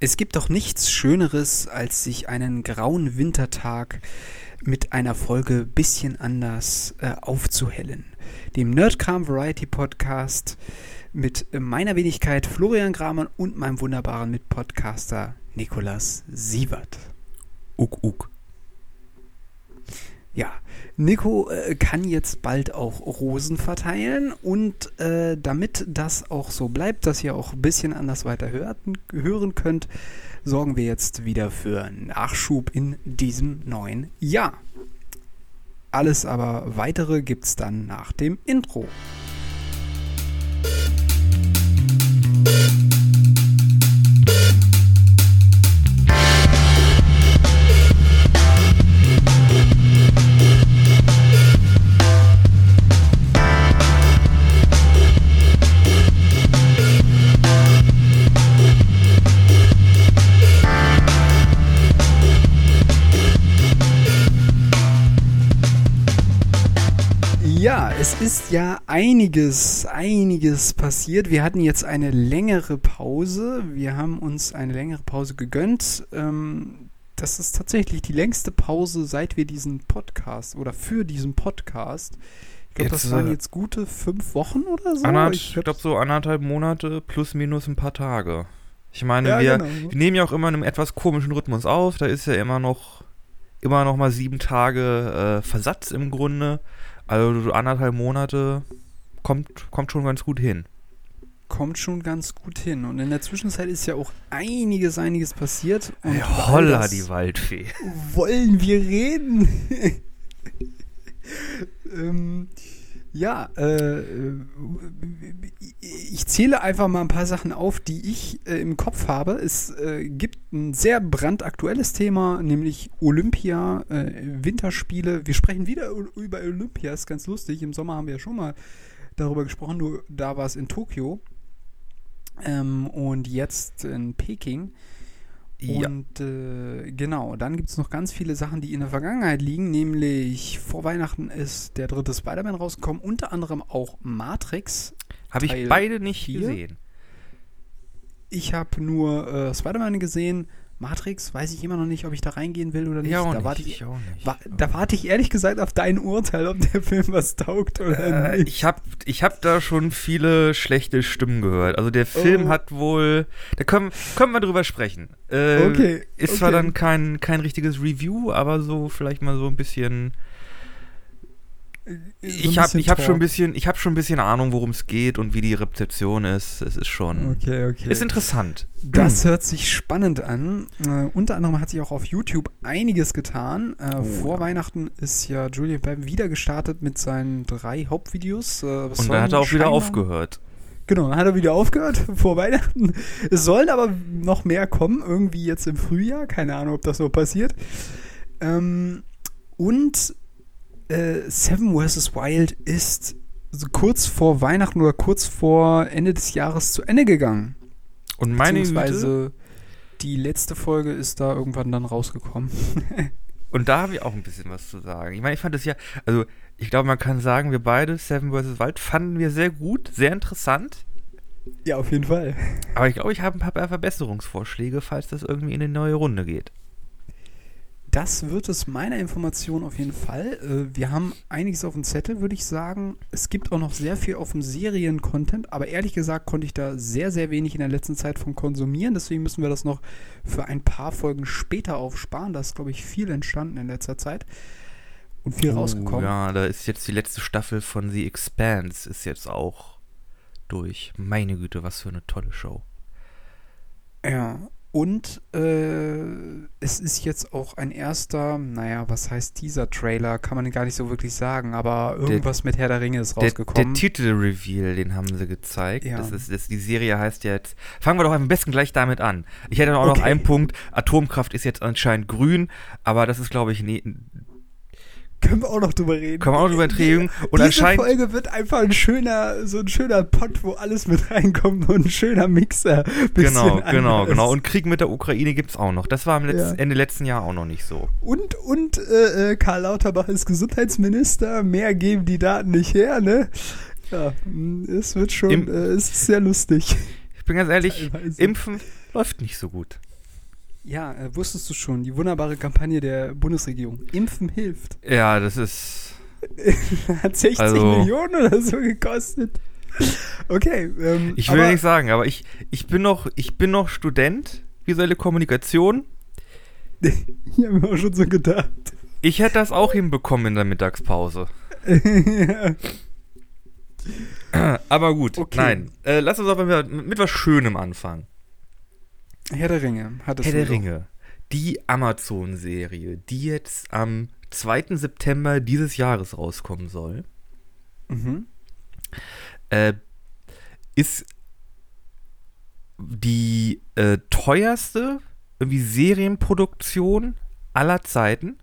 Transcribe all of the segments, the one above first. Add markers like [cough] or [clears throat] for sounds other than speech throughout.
Es gibt doch nichts Schöneres, als sich einen grauen Wintertag mit einer Folge bisschen anders äh, aufzuhellen. Dem Nerdkram Variety Podcast mit meiner Wenigkeit Florian Gramann und meinem wunderbaren Mitpodcaster Nikolas Sievert. Uck, uck. Ja, Nico äh, kann jetzt bald auch Rosen verteilen und äh, damit das auch so bleibt, dass ihr auch ein bisschen anders weiter hörten, hören könnt, sorgen wir jetzt wieder für Nachschub in diesem neuen Jahr. Alles aber weitere gibt's dann nach dem Intro. Ja, es ist ja einiges, einiges passiert. Wir hatten jetzt eine längere Pause. Wir haben uns eine längere Pause gegönnt. Ähm, das ist tatsächlich die längste Pause, seit wir diesen Podcast oder für diesen Podcast. Ich glaube, das waren äh, jetzt gute fünf Wochen oder so. Anderth, Ich ich glaub- glaube so anderthalb Monate plus minus ein paar Tage. Ich meine, Ja, wir, genau. wir nehmen ja auch immer in einem etwas komischen Rhythmus auf. Da ist ja immer noch immer noch mal sieben Tage äh, Versatz im Grunde. Also so anderthalb Monate kommt, kommt schon ganz gut hin. kommt schon ganz gut hin. Und in der Zwischenzeit ist ja auch einiges, einiges passiert. Und Hey, holla, die Waldfee. wollen wir reden. [laughs] ähm, ja, äh, ich zähle einfach mal ein paar Sachen auf, die ich äh, im Kopf habe. Es äh, gibt ein sehr brandaktuelles Thema, nämlich Olympia, äh, Winterspiele. Wir sprechen wieder über Olympia, ist ganz lustig. Im Sommer haben wir ja schon mal darüber gesprochen, nur da war es in Tokio. Ähm, und jetzt in Peking. Ja. Und äh, genau, dann gibt es noch ganz viele Sachen, die in der Vergangenheit liegen, nämlich vor Weihnachten ist der dritte Spider-Man rausgekommen, unter anderem auch Matrix. Habe ich beide nicht vier? gesehen. Ich habe nur äh, Spider-Man gesehen. Matrix weiß ich immer noch nicht, ob ich da reingehen will oder nicht. Ja, da. Warte ich, auch nicht. wa da warte ich ehrlich gesagt auf dein Urteil, ob der Film was taugt oder Äh, nicht. ich habe ich hab da schon viele schlechte Stimmen gehört. Also der Film Oh. hat wohl, da können, können wir drüber sprechen. Äh, Okay, Ist zwar okay. dann kein, kein richtiges Review, aber so vielleicht mal so ein bisschen. So ein ich habe ich hab schon ein bisschen, ich habe schon ein bisschen Ahnung, worum es geht und wie die Rezeption ist. Es ist schon, Okay, okay. ist interessant. Das [clears throat] hört sich spannend an. Äh, unter anderem hat sich auch auf YouTube einiges getan. Äh, Oh, vor ja. Weihnachten ist ja Julian Bam wieder gestartet mit seinen drei Hauptvideos. Äh, Und dann hat er auch wieder aufgehört. Genau, dann hat er wieder aufgehört [laughs] vor Weihnachten. Es sollen aber noch mehr kommen, irgendwie jetzt im Frühjahr. Keine Ahnung, ob das so passiert. Ähm, und äh, Seven vs. Wild ist so kurz vor Weihnachten oder kurz vor Ende des Jahres zu Ende gegangen. Und meine Güte, die letzte Folge ist da irgendwann dann rausgekommen. [laughs] und da habe ich auch ein bisschen was zu sagen. Ich meine, ich fand es ja, also ich glaube, man kann sagen, wir beide, Seven vs. Wild, fanden wir sehr gut, sehr interessant. ja, auf jeden Fall. Aber ich glaube, ich habe ein paar Verbesserungsvorschläge, falls das irgendwie in eine neue Runde geht. Das wird es meiner Information auf jeden Fall. Äh, wir haben einiges auf dem Zettel, würde ich sagen. Es gibt auch noch sehr viel auf dem Serien-Content, aber ehrlich gesagt konnte ich da sehr, sehr wenig in der letzten Zeit von konsumieren. Deswegen müssen wir das noch für ein paar Folgen später aufsparen. Da ist, glaube ich, viel entstanden in letzter Zeit und viel rausgekommen. Oh, Ja, da ist jetzt die letzte Staffel von The Expanse ist jetzt auch durch. Meine Güte, was für eine tolle Show. Ja, und äh, es ist jetzt auch ein erster, naja, was heißt dieser Trailer? Kann man gar nicht so wirklich sagen, aber irgendwas mit Herr der Ringe ist Der, rausgekommen. der Titelreveal, den haben sie gezeigt. Ja. Das ist, das, die Serie heißt jetzt. Fangen wir doch am besten gleich damit an. Ich hätte auch noch Okay. einen Punkt. Atomkraft ist jetzt anscheinend grün, aber das ist, glaube ich, nie, Können wir auch noch drüber reden. Können wir auch drüber reden. Und Diese. Folge wird einfach ein schöner, so ein schöner Pot, wo alles mit reinkommt und ein schöner Mixer. Genau, genau, anders. genau. Und Krieg mit der Ukraine gibt es auch noch. Das war am letzten, Ja. Ende letzten Jahr auch noch nicht so. Und, und äh, äh, Karl Lauterbach ist Gesundheitsminister. Mehr geben die Daten nicht her, ne? Ja, mh, es wird schon, Im- äh, es ist sehr lustig. Ich bin ganz ehrlich, Teilweise. Impfen läuft nicht so gut. Ja, äh, wusstest du schon, die wunderbare Kampagne der Bundesregierung. Impfen hilft. [laughs] Ja, das ist. Hat 60 Also- Millionen oder so gekostet. Okay. Ähm, Ich will aber- nicht sagen, aber ich, ich bin noch, ich bin noch Student, visuelle Kommunikation. [laughs] Ich habe mir auch schon so gedacht. Ich hätte das auch hinbekommen in der Mittagspause. [laughs] ja. Aber gut, Okay. nein. Äh, lass uns aber mit, mit was Schönem anfangen. Herr der Ringe hat es Herr der. Ringe. Die Amazon-Serie, die jetzt am 2. September dieses Jahres rauskommen soll, Mhm. äh, ist die äh, teuerste irgendwie Serienproduktion aller Zeiten.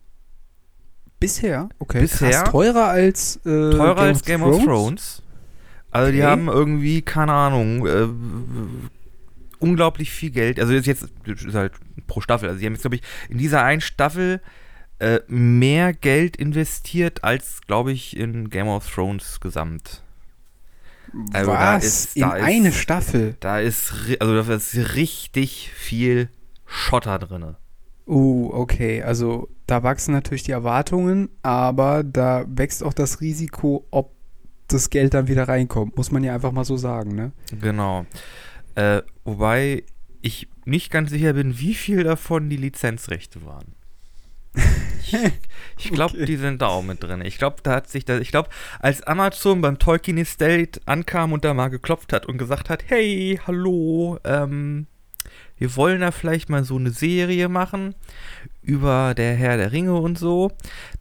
Bisher? Okay. Bisher? Krass, teurer als äh, Teurer als Game of Thrones. Also die Okay. haben irgendwie, keine Ahnung, äh, unglaublich viel Geld. Also jetzt, jetzt das ist halt pro Staffel. Also die haben jetzt, glaube ich, in dieser einen Staffel äh, mehr Geld investiert als, glaube ich, in Game of Thrones gesamt. Also da Was? ist- In ist- eine Staffel? Da ist, also da ist richtig viel Schotter drin. Uh, okay. Also da wachsen natürlich die Erwartungen, aber da wächst auch das Risiko, ob das Geld dann wieder reinkommt. Muss man ja einfach mal so sagen, ne? Genau. Äh, wobei ich nicht ganz sicher bin, wie viel davon die Lizenzrechte waren. Ich, [laughs] ich glaube, Okay. die sind da auch mit drin. Ich glaube, da hat sich da, ich glaube, als Amazon beim Tolkien Estate ankam und da mal geklopft hat und gesagt hat, hey, hallo, ähm, wir wollen da vielleicht mal so eine Serie machen über der Herr der Ringe und so,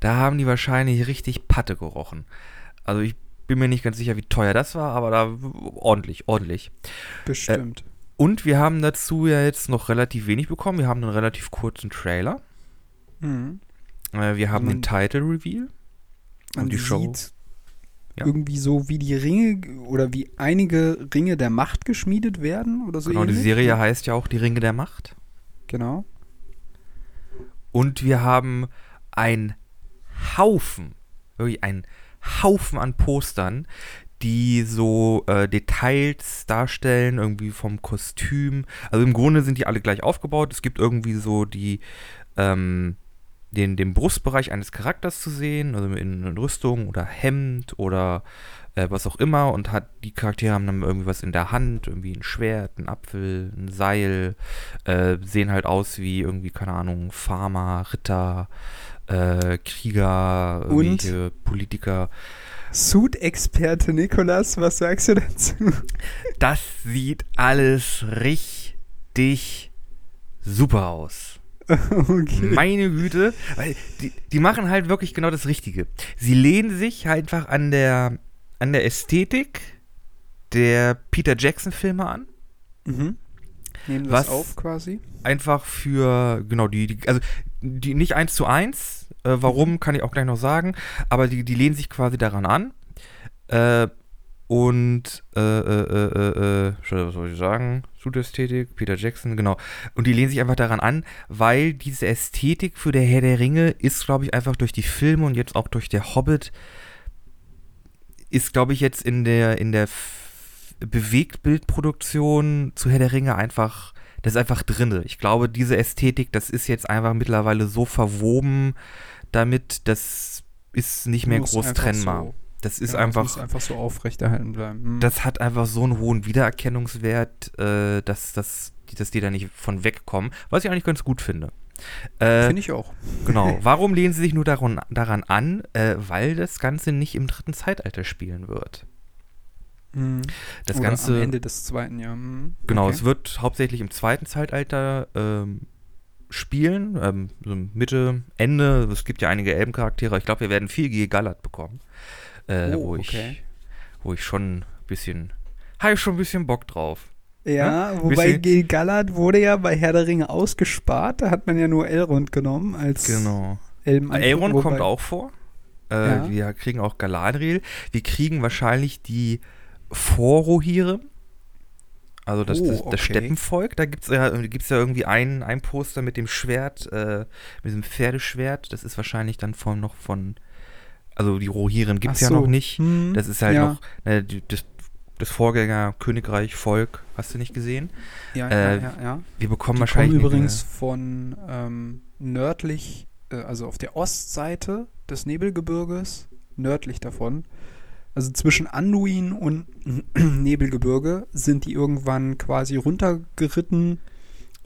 da haben die wahrscheinlich richtig Patte gerochen. Also ich bin mir nicht ganz sicher, wie teuer das war, aber da ordentlich, ordentlich. Bestimmt. Und wir haben dazu ja jetzt noch relativ wenig bekommen. Wir haben einen relativ kurzen Trailer. mhm. Äh, wir haben Man- den Title Reveal. Und die Show. Ja. irgendwie so, wie die Ringe oder wie einige Ringe der Macht geschmiedet werden oder so. genau, die ähnlich. Serie heißt ja auch Die Ringe der Macht. Genau. Und wir haben ein Haufen, wirklich ein Haufen an Postern, die so äh, Details darstellen, irgendwie vom Kostüm. Also im Grunde sind die alle gleich aufgebaut. Es gibt irgendwie so die, ähm, den, den Brustbereich eines Charakters zu sehen, also in, in Rüstung oder Hemd oder äh, was auch immer. Und hat die Charaktere haben dann irgendwie was in der Hand, irgendwie ein Schwert, ein Apfel, ein Seil, äh, sehen halt aus wie irgendwie, keine Ahnung, Farmer, Ritter, äh, Krieger, Und? Politiker. Suit-Experte Nikolas, was sagst du dazu? Das sieht alles richtig super aus. okay. Meine Güte. Weil die, die machen halt wirklich genau das Richtige. Sie lehnen sich halt einfach an der, an der Ästhetik der Peter Jackson-Filme an. Mhm. Nehmen Was- das auf quasi. Einfach für, genau, die, die also die nicht eins zu eins. Äh, warum, kann ich auch gleich noch sagen. Aber die, die lehnen sich quasi daran an. Äh, und, äh, äh, äh, äh, äh, was soll ich sagen? Suit-Ästhetik, Peter Jackson, genau. Und die lehnen sich einfach daran an, weil diese Ästhetik für der Herr der Ringe ist, glaube ich, einfach durch die Filme und jetzt auch durch der Hobbit, ist, glaube ich, jetzt in der, in der Bewegtbildproduktion zu Herr der Ringe einfach, das ist einfach drinne. Ich glaube, diese Ästhetik, das ist jetzt einfach mittlerweile so verwoben damit, das ist nicht mehr groß trennbar. So, Das ist ja, das einfach, muss einfach so aufrechterhalten bleiben. Mhm. das hat einfach so einen hohen Wiedererkennungswert, äh, dass, dass, die- dass die da nicht von wegkommen, was ich eigentlich ganz gut finde. Äh, Finde ich auch. genau. [laughs] Warum lehnen sie sich nur daran, daran an? Äh, weil das Ganze nicht im dritten Zeitalter spielen wird. Mhm. Das Oder Ganze, am Ende des zweiten Jahres. Mhm. genau, Okay. es wird hauptsächlich im zweiten Zeitalter ähm, spielen, ähm, so Mitte, Ende. Es gibt ja einige Elbencharaktere. Ich glaube, wir werden viel G. Gallard bekommen. Äh, Oh, wo, ich, okay. wo ich schon ein bisschen, habe ich schon ein bisschen Bock drauf. Ja, Ne? wobei Bisschen- Gil Gallard wurde ja bei Herr der Ringe ausgespart. Da hat man ja nur Elrond genommen als Genau. Elrond wobei- kommt auch vor. Äh, Ja. Wir kriegen auch Galadriel. Wir kriegen wahrscheinlich die Vorrohirrim. Also das, Oh, das, das okay. Steppenvolk. Da gibt es ja, gibt's ja irgendwie ein, ein Poster mit dem Schwert, äh, mit diesem Pferdeschwert. Das ist wahrscheinlich dann von noch von. Also die Rohirrim gibt es Ach ja so. noch nicht. Hm, Das ist halt ja. noch. Die- das das Vorgänger Königreich, Volk, hast du nicht gesehen? Ja, Äh, ja, ja, ja. Wir bekommen Die wahrscheinlich. kommen übrigens von ähm, nördlich, äh, also auf der Ostseite des Nebelgebirges, nördlich davon. Also zwischen Anduin und [clears throat] Nebelgebirge sind die irgendwann quasi runtergeritten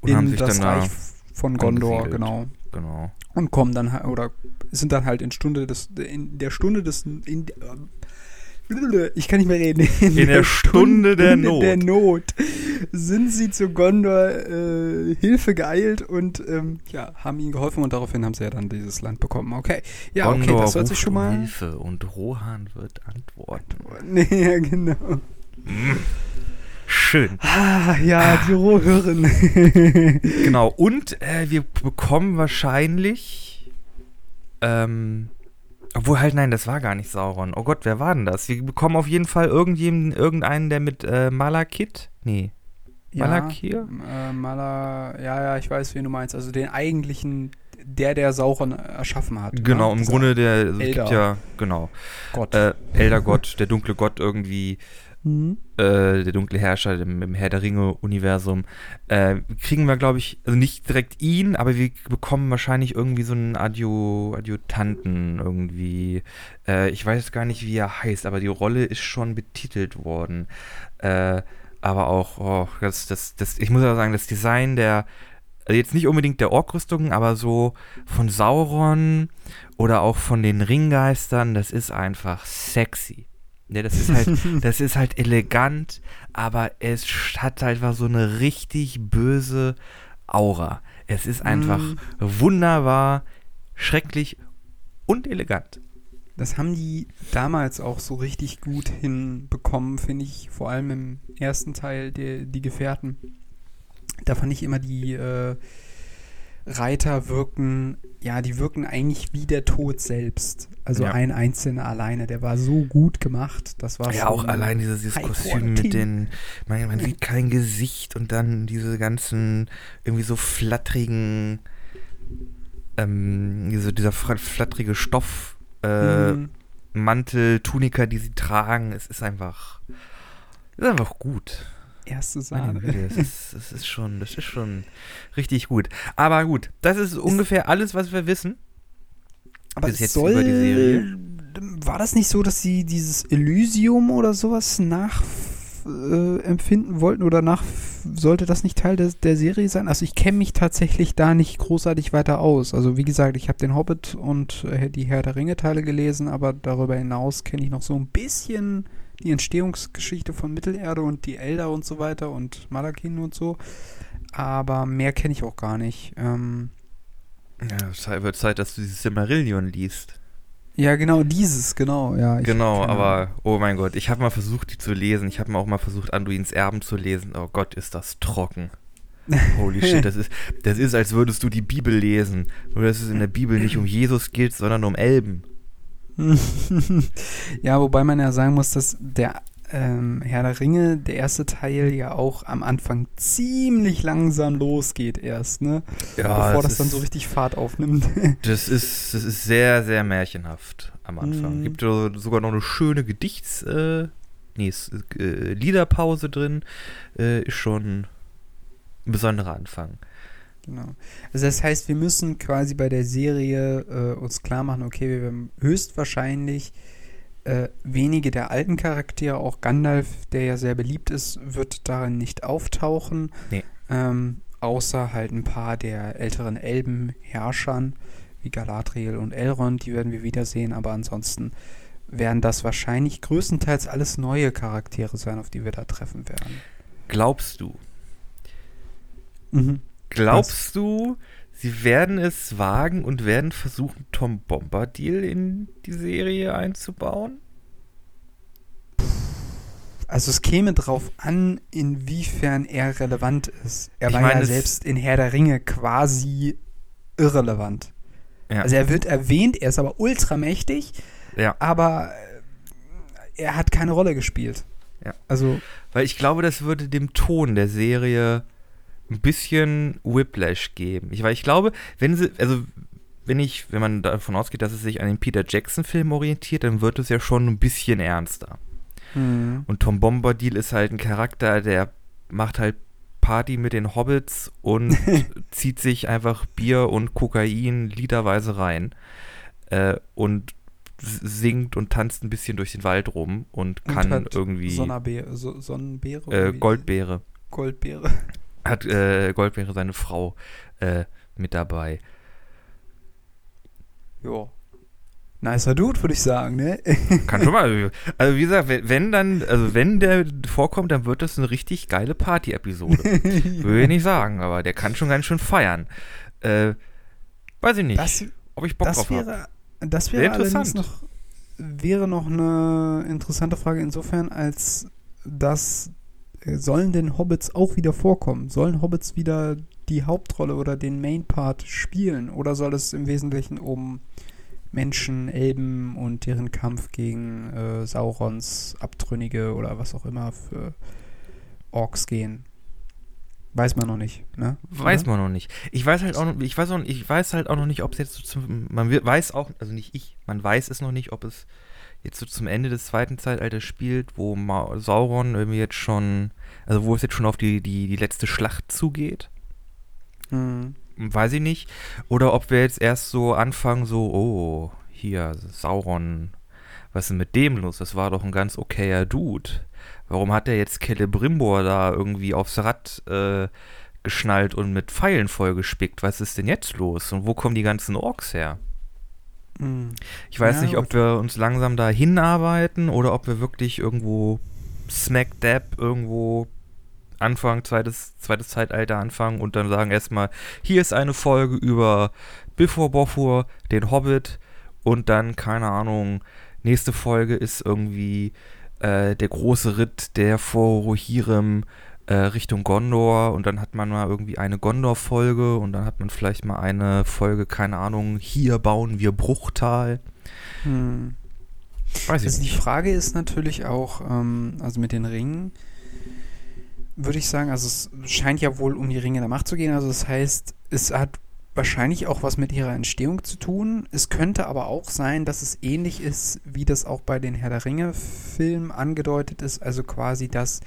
Und in das Reich von Gondor, angesiedelt. genau. Genau. Und kommen dann halt, oder sind dann halt in Stunde des, in der Stunde des, in, ich kann nicht mehr reden. In der Stunde der Not. der Not sind sie zu Gondor äh, Hilfe geeilt und ähm, ja, haben ihnen geholfen und daraufhin haben sie ja dann dieses Land bekommen. Okay, ja, okay, Gondor das hört sich schon um mal. Hilfe und Rohan wird antworten. Nee, [laughs] ja, genau. Schön. Ah, ja, die Rohhören. [laughs] Genau. Und äh, wir bekommen wahrscheinlich. Ähm, obwohl halt, nein, das war gar nicht Sauron. Oh Gott, wer war denn das? Wir bekommen auf jeden Fall irgendjemanden, irgendeinen, der mit äh, Malakit. Nee. Malakir? Ja, äh, Mala, ja, ja, ich weiß, wen du meinst. Also den eigentlichen, der, der Sauron erschaffen hat. Genau, ne? im Dieser Grunde der. Also es Elder. gibt ja, genau. Gott. Äh, Eldergott, der dunkle Gott irgendwie. Mhm. äh, der dunkle Herrscher im, im Herr der Ringe-Universum, äh, kriegen wir, glaube ich, also nicht direkt ihn, aber wir bekommen wahrscheinlich irgendwie so einen Adju Adjutanten irgendwie. Äh, ich weiß gar nicht, wie er heißt, aber die Rolle ist schon betitelt worden. Äh, aber auch, oh, das, das, das, ich muss aber sagen, das Design der, also jetzt nicht unbedingt der Orkrüstungen, aber so von Sauron oder auch von den Ringgeistern, das ist einfach sexy. Ja, das ist halt, [laughs] das ist halt elegant, aber es hat einfach so eine richtig böse Aura. Es ist einfach Mm. wunderbar, schrecklich und elegant. Das haben die damals auch so richtig gut hinbekommen, finde ich. Vor allem im ersten Teil, der, die Gefährten. Da fand ich immer die äh, Reiter wirken, ja, die wirken eigentlich wie der Tod selbst. Also Ja. ein einzelner alleine, der war so gut gemacht. Das war Ja, auch allein dieses, dieses Kostüm mit den, man, man sieht kein Gesicht und dann diese ganzen irgendwie so flatterigen, ähm, diese, dieser flatterige Stoff, äh, Mhm. Mantel, Tunika, die sie tragen, es ist einfach, es ist einfach gut. Erste Sahne. Güte, das ist, das ist schon, das ist schon richtig gut. Aber gut, das ist ungefähr alles, was wir wissen. Aber bis es jetzt soll, über die Serie. War das nicht so, dass sie dieses Elysium oder sowas nachempfinden äh, empfinden wollten oder nach sollte das nicht Teil des, der Serie sein? Also ich kenne mich tatsächlich da nicht großartig weiter aus. Also wie gesagt, ich habe den Hobbit und äh, die Herr der Ringe Teile gelesen, aber darüber hinaus kenne ich noch so ein bisschen die Entstehungsgeschichte von Mittelerde und die Elder und so weiter und Malakin und so. Aber mehr kenne ich auch gar nicht. Ähm, Ja, es wird Zeit, dass du dieses Silmarillion liest. ja, genau, dieses, genau, ja. genau, aber, oh mein Gott, ich habe mal versucht, die zu lesen. Ich habe mal auch mal versucht, Anduins Erben zu lesen. Oh Gott, ist das trocken. [laughs] Holy shit, das ist, das ist, als würdest du die Bibel lesen. Nur, dass es in der Bibel nicht um Jesus geht, sondern um Elben. [laughs] ja, wobei man ja sagen muss, dass der ähm, Herr der Ringe, der erste Teil, ja auch am Anfang ziemlich langsam losgeht erst, ne? Bevor das, dann ist- so richtig Fahrt aufnimmt. [laughs] Das ist, das ist sehr, sehr märchenhaft am Anfang. Mhm. Gibt so- sogar noch eine schöne Gedichts-, äh, nee, äh, Liederpause drin. Äh, ist schon ein besonderer Anfang. Genau. Also das heißt, wir müssen quasi bei der Serie äh, uns klar machen, okay, wir werden höchstwahrscheinlich äh, wenige der alten Charaktere, auch Gandalf, der ja sehr beliebt ist, wird darin nicht auftauchen. Nee. Ähm, außer halt ein paar der älteren Elbenherrschern, wie Galadriel und Elrond, die werden wir wiedersehen, aber ansonsten werden das wahrscheinlich größtenteils alles neue Charaktere sein, auf die wir da treffen werden. Glaubst du? Mhm. Glaubst du, sie werden es wagen und werden versuchen, Tom Bombadil in die Serie einzubauen? Also es käme drauf an, inwiefern er relevant ist. Er Ich war meine, ja selbst in Herr der Ringe quasi irrelevant. Ja. Also er wird erwähnt, er ist aber ultramächtig, ja. aber äh, er hat keine Rolle gespielt. Ja. Also, Weil ich glaube, das würde dem Ton der Serie ein bisschen Whiplash geben. Ich, weil ich glaube, wenn sie, also wenn ich, wenn man davon ausgeht, dass es sich an den Peter Jackson-Film orientiert, dann wird es ja schon ein bisschen ernster. Mhm. Und Tom Bombadil ist halt ein Charakter, der macht halt Party mit den Hobbits und [laughs] zieht sich einfach Bier und Kokain literweise rein. Äh, und singt und tanzt ein bisschen durch den Wald rum und Und kann hat irgendwie Sonnerbeere, so, Sonnenbeere? äh? Goldbeere. Goldbeere. Hat äh, Goldbeere seine Frau äh, mit dabei. Ja. Nicer Dude, würde ich sagen, ne? [laughs] Kann schon mal. Also wie gesagt, wenn, dann, also wenn der vorkommt, dann wird das eine richtig geile Party-Episode. [laughs] Würde ich nicht sagen, aber der kann schon ganz schön feiern. Äh, weiß ich nicht, Das, ob ich Bock drauf habe. das Sehr wäre allerdings interessant. noch, wäre noch eine interessante Frage insofern, als dass sollen denn Hobbits auch wieder vorkommen? Sollen Hobbits wieder die Hauptrolle oder den Main-Part spielen? Oder soll es im Wesentlichen um Menschen, Elben und deren Kampf gegen äh, Saurons Abtrünnige oder was auch immer für Orks gehen? Weiß man noch nicht, ne? Weiß Oder? man noch nicht. Ich weiß halt auch noch, ich weiß auch, ich weiß halt auch noch nicht, ob es jetzt so zum, man weiß auch, also nicht ich, man weiß es noch nicht, ob es jetzt so zum Ende des zweiten Zeitalters spielt, wo Ma Sauron irgendwie jetzt schon, also wo es jetzt schon auf die, die, die letzte Schlacht zugeht. Mhm. Weiß ich nicht. Oder ob wir jetzt erst so anfangen, so, oh, hier, Sauron, was ist denn mit dem los? Das war doch ein ganz okayer Dude. Warum hat der jetzt Celebrimbor da irgendwie aufs Rad äh, geschnallt und mit Pfeilen vollgespickt? Was ist denn jetzt los? Und wo kommen die ganzen Orks her? Ich weiß Ja, nicht, ob wir uns langsam da hinarbeiten oder ob wir wirklich irgendwo smack dab irgendwo Anfang, zweites, zweites Zeitalter anfangen und dann sagen erstmal, hier ist eine Folge über Bifur Bofur, den Hobbit und dann, keine Ahnung, nächste Folge ist irgendwie äh, der große Ritt der vor Rohirrim Richtung Gondor und dann hat man mal irgendwie eine Gondor-Folge und dann hat man vielleicht mal eine Folge, keine Ahnung, hier bauen wir Bruchtal. Mhm. Weiß ich Also die. Frage ist natürlich auch, ähm, also mit den Ringen, würde ich sagen, also es scheint ja wohl um die Ringe der Macht zu gehen. Also das heißt, es hat wahrscheinlich auch was mit ihrer Entstehung zu tun. Es könnte aber auch sein, dass es ähnlich ist, wie das auch bei den Herr der Ringe-Filmen angedeutet ist. Also quasi, dass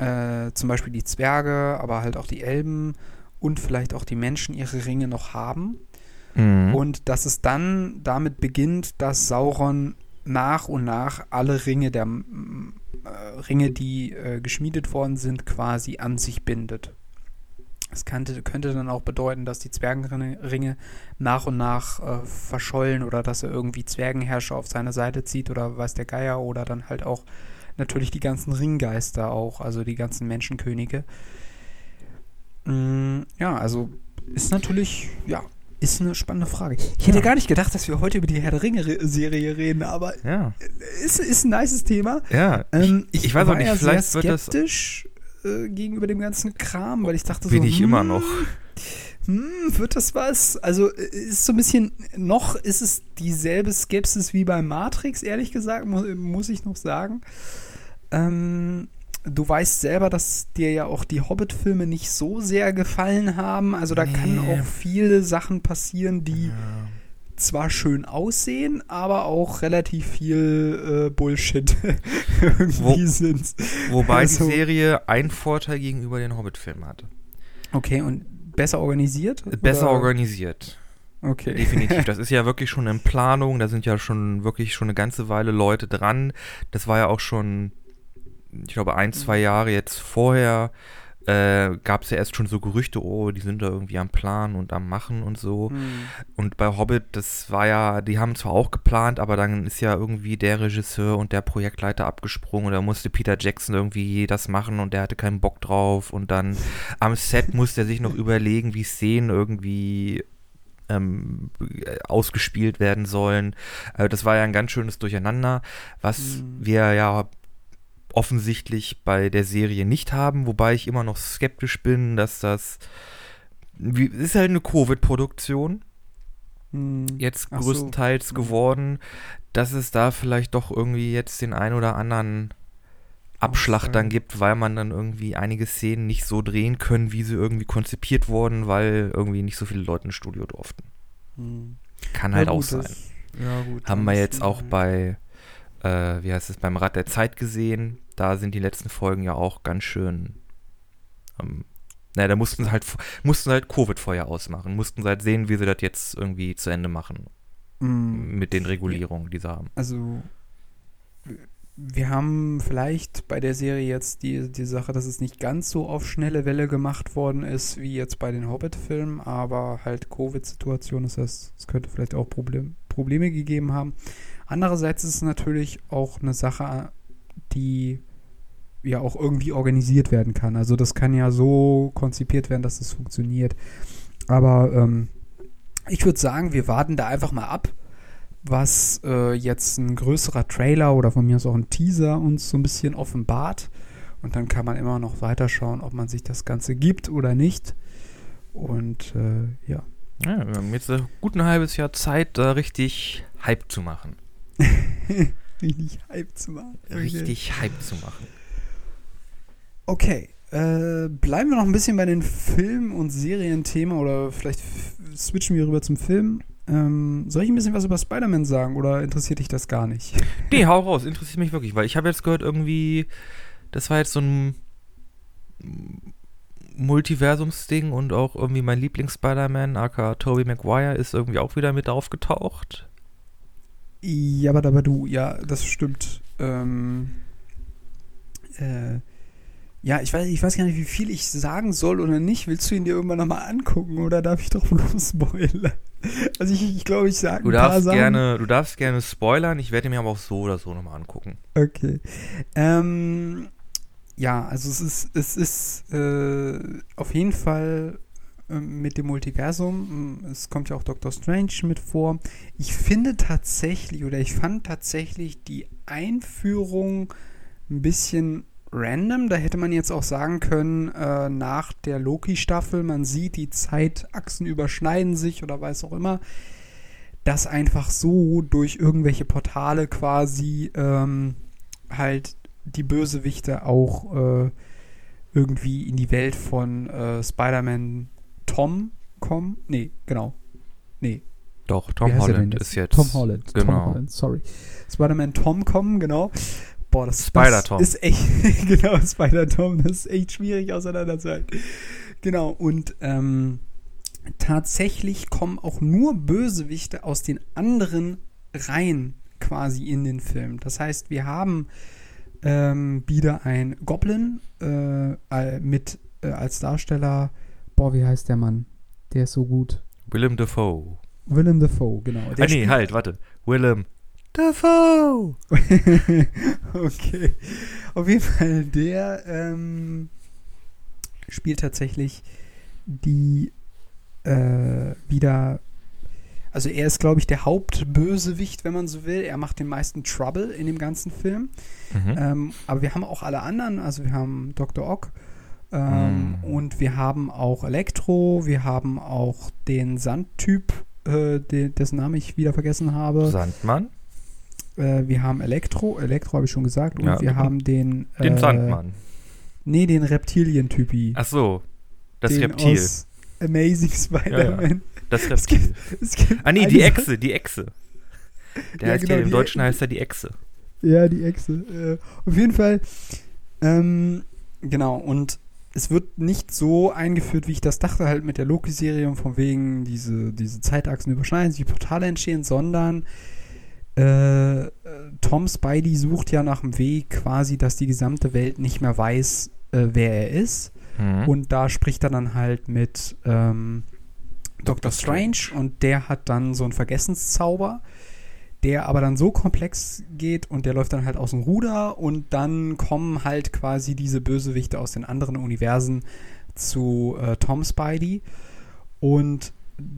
äh, zum Beispiel die Zwerge, aber halt auch die Elben und vielleicht auch die Menschen ihre Ringe noch haben. Mhm. Und dass es dann damit beginnt, dass Sauron nach und nach alle Ringe der äh, Ringe, die äh, geschmiedet worden sind, quasi an sich bindet. Das könnte, könnte dann auch bedeuten, dass die Zwergenringe nach und nach äh, verschollen oder dass er irgendwie Zwergenherrscher auf seine Seite zieht oder weiß der Geier oder dann halt auch natürlich die ganzen Ringgeister auch, also die ganzen Menschenkönige. Mm, ja, also ist natürlich, ja, ist eine spannende Frage. Ich hätte Ja. gar nicht gedacht, dass wir heute über die Herr der Ringe-Serie reden, aber ja, ist, ist ein nices Thema. ja. Ähm, ich, ich weiß auch nicht, ja vielleicht sehr wird das. skeptisch äh, gegenüber dem ganzen Kram, weil ich dachte Bin so, ich hm, immer noch. Hm, wird das was? Also ist so ein bisschen, noch ist es dieselbe Skepsis wie bei Matrix, ehrlich gesagt, mu muss ich noch sagen. Ähm, du weißt selber, dass dir ja auch die Hobbit-Filme nicht so sehr gefallen haben. Also da kann Nee. auch viele Sachen passieren, die zwar schön aussehen, aber auch relativ viel äh, Bullshit [laughs] irgendwie Wo- sind. Wobei Also- die Serie einen Vorteil gegenüber den Hobbit-Filmen hatte. Okay, und besser organisiert? Besser Oder- organisiert. Okay. Definitiv. [laughs] Das ist ja wirklich schon in Planung. Da sind ja schon wirklich schon eine ganze Weile Leute dran. Das war ja auch schon, ich glaube, ein, zwei Jahre jetzt vorher. Äh, Gab es ja erst schon so Gerüchte, oh, die sind da irgendwie am Plan und am Machen und so. Hm. Und bei Hobbit, das war ja, die haben zwar auch geplant, aber dann ist ja irgendwie der Regisseur und der Projektleiter abgesprungen und da musste Peter Jackson irgendwie das machen und der hatte keinen Bock drauf und dann am Set [laughs] musste er sich noch überlegen, wie Szenen irgendwie ähm, äh, ausgespielt werden sollen. Äh, das war ja ein ganz schönes Durcheinander, was Mhm. wir ja offensichtlich bei der Serie nicht haben, wobei ich immer noch skeptisch bin, dass das wie, ist halt eine Covid-Produktion Hm. jetzt Ach so. größtenteils Mhm. geworden, dass es da vielleicht doch irgendwie jetzt den ein oder anderen Abschlag Ausfall. dann gibt, weil man dann irgendwie einige Szenen nicht so drehen können, wie sie irgendwie konzipiert wurden, weil irgendwie nicht so viele Leute ins Studio durften. Hm. Kann Ja, halt gut, auch sein. das- Ja, gut. Haben wir jetzt auch bei äh, wie heißt es, beim Rad der Zeit gesehen. Da sind die letzten Folgen ja auch ganz schön. Ähm, naja, da mussten sie halt, mussten halt Covid-Feuer ausmachen, mussten sie halt sehen, wie sie das jetzt irgendwie zu Ende machen. Mm, Mit den Regulierungen, die sie haben. Also, wir haben vielleicht bei der Serie jetzt die, die Sache, dass es nicht ganz so auf schnelle Welle gemacht worden ist, wie jetzt bei den Hobbit-Filmen, aber halt Covid-Situation, das heißt, es könnte vielleicht auch Problem, Probleme gegeben haben. Andererseits ist es natürlich auch eine Sache, die ja auch irgendwie organisiert werden kann. Also das kann ja so konzipiert werden, dass es funktioniert. Aber ähm, ich würde sagen, wir warten da einfach mal ab, was äh, jetzt ein größerer Trailer oder von mir aus auch ein Teaser uns so ein bisschen offenbart. Und dann kann man immer noch weiterschauen, ob man sich das Ganze gibt oder nicht. Und äh, ja. Ja, wir haben jetzt gut ein halbes Jahr Zeit, da richtig Hype zu machen. Richtig Hype zu machen. Okay. Richtig Hype zu machen. Okay. Äh, bleiben wir noch ein bisschen bei den Film- und Serienthemen oder vielleicht switchen wir rüber zum Film. Ähm, soll ich ein bisschen was über Spider-Man sagen oder interessiert dich das gar nicht? Nee, hau raus, interessiert mich wirklich, weil ich habe jetzt gehört, irgendwie, das war jetzt so ein Multiversumsding und auch irgendwie mein Lieblings-Spider-Man, aka Tobey Maguire, ist irgendwie auch wieder mit aufgetaucht. Ja, aber aber du, ja, das stimmt. Ähm, äh, ja, ich weiß, ich weiß gar nicht, wie viel ich sagen soll oder nicht. Willst du ihn dir irgendwann nochmal angucken oder darf ich doch bloß [laughs] spoilern? Also ich, ich glaube, ich sage Du ein paar darfst, Sachen. gerne, du darfst gerne spoilern, ich werde mir aber auch so oder so nochmal angucken. Okay. Ähm, ja, also es ist, es ist äh, auf jeden Fall mit dem Multiversum. ähm, Es kommt ja auch Doctor Strange mit vor. Ich finde tatsächlich oder ich fand tatsächlich die Einführung ein bisschen random. Da hätte man jetzt auch sagen können, äh, nach der Loki-Staffel, man sieht, die Zeitachsen überschneiden sich oder weiß auch immer, dass einfach so durch irgendwelche Portale quasi ähm, halt die Bösewichte auch äh, irgendwie in die Welt von äh, Spider-Man Tom kommen. Nee, genau. Nee, Doch, Tom Holland ist jetzt. Tom Holland. Tom Genau. Holland, sorry. Spider-Man Tom kommen, genau. Boah, das, Spider-Tom. das ist echt, [laughs] genau, Spider-Tom, das ist echt schwierig auseinanderzuhalten. Genau, und ähm, tatsächlich kommen auch nur Bösewichte aus den anderen Reihen quasi in den Film. Das heißt, wir haben ähm, wieder ein Goblin äh, mit äh, als Darsteller, boah, wie heißt der Mann? Der ist so gut. Willem Dafoe. Willem Dafoe, genau. Der ah, nee, halt, warte. Willem Dafoe. [laughs] okay. Auf jeden Fall, der ähm, spielt tatsächlich die äh, wieder. Also er ist, glaube ich, der Hauptbösewicht, wenn man so will. Er macht den meisten Trouble in dem ganzen Film. Mhm. Ähm, aber wir haben auch alle anderen. Also wir haben Dr. Ock. Ähm, Mm. Und wir haben auch Elektro. Wir haben auch den Sandtyp, äh, de dessen Namen ich wieder vergessen habe. Sandmann? Äh, wir haben Elektro, Elektro habe ich schon gesagt, und Ja, wir den- haben den. Den äh, Sandmann. Nee, den Reptilien-Typi. Ach so. Das den Reptil. Aus Amazing Spider-Man. Das Es Reptil. gibt, es gibt Ah nee, die Echse, die Echse. Der Ja, heißt genau, ja, im Deutschen Echse. heißt er die Echse. Ja, die Echse. Äh, auf jeden Fall. Ähm, genau, und es wird nicht so eingeführt, wie ich das dachte, halt mit der Loki-Serie und von wegen diese, diese Zeitachsen überschneiden, sich Portale entstehen, sondern äh, Tom Spidey sucht ja nach einem Weg quasi, dass die gesamte Welt nicht mehr weiß, äh, wer er ist. Mhm. Und da spricht er dann halt mit ähm, Dr. Strange und der hat dann so einen Vergessenszauber, der aber dann so komplex geht und der läuft dann halt aus dem Ruder und dann kommen halt quasi diese Bösewichte aus den anderen Universen zu äh, Tom Spidey und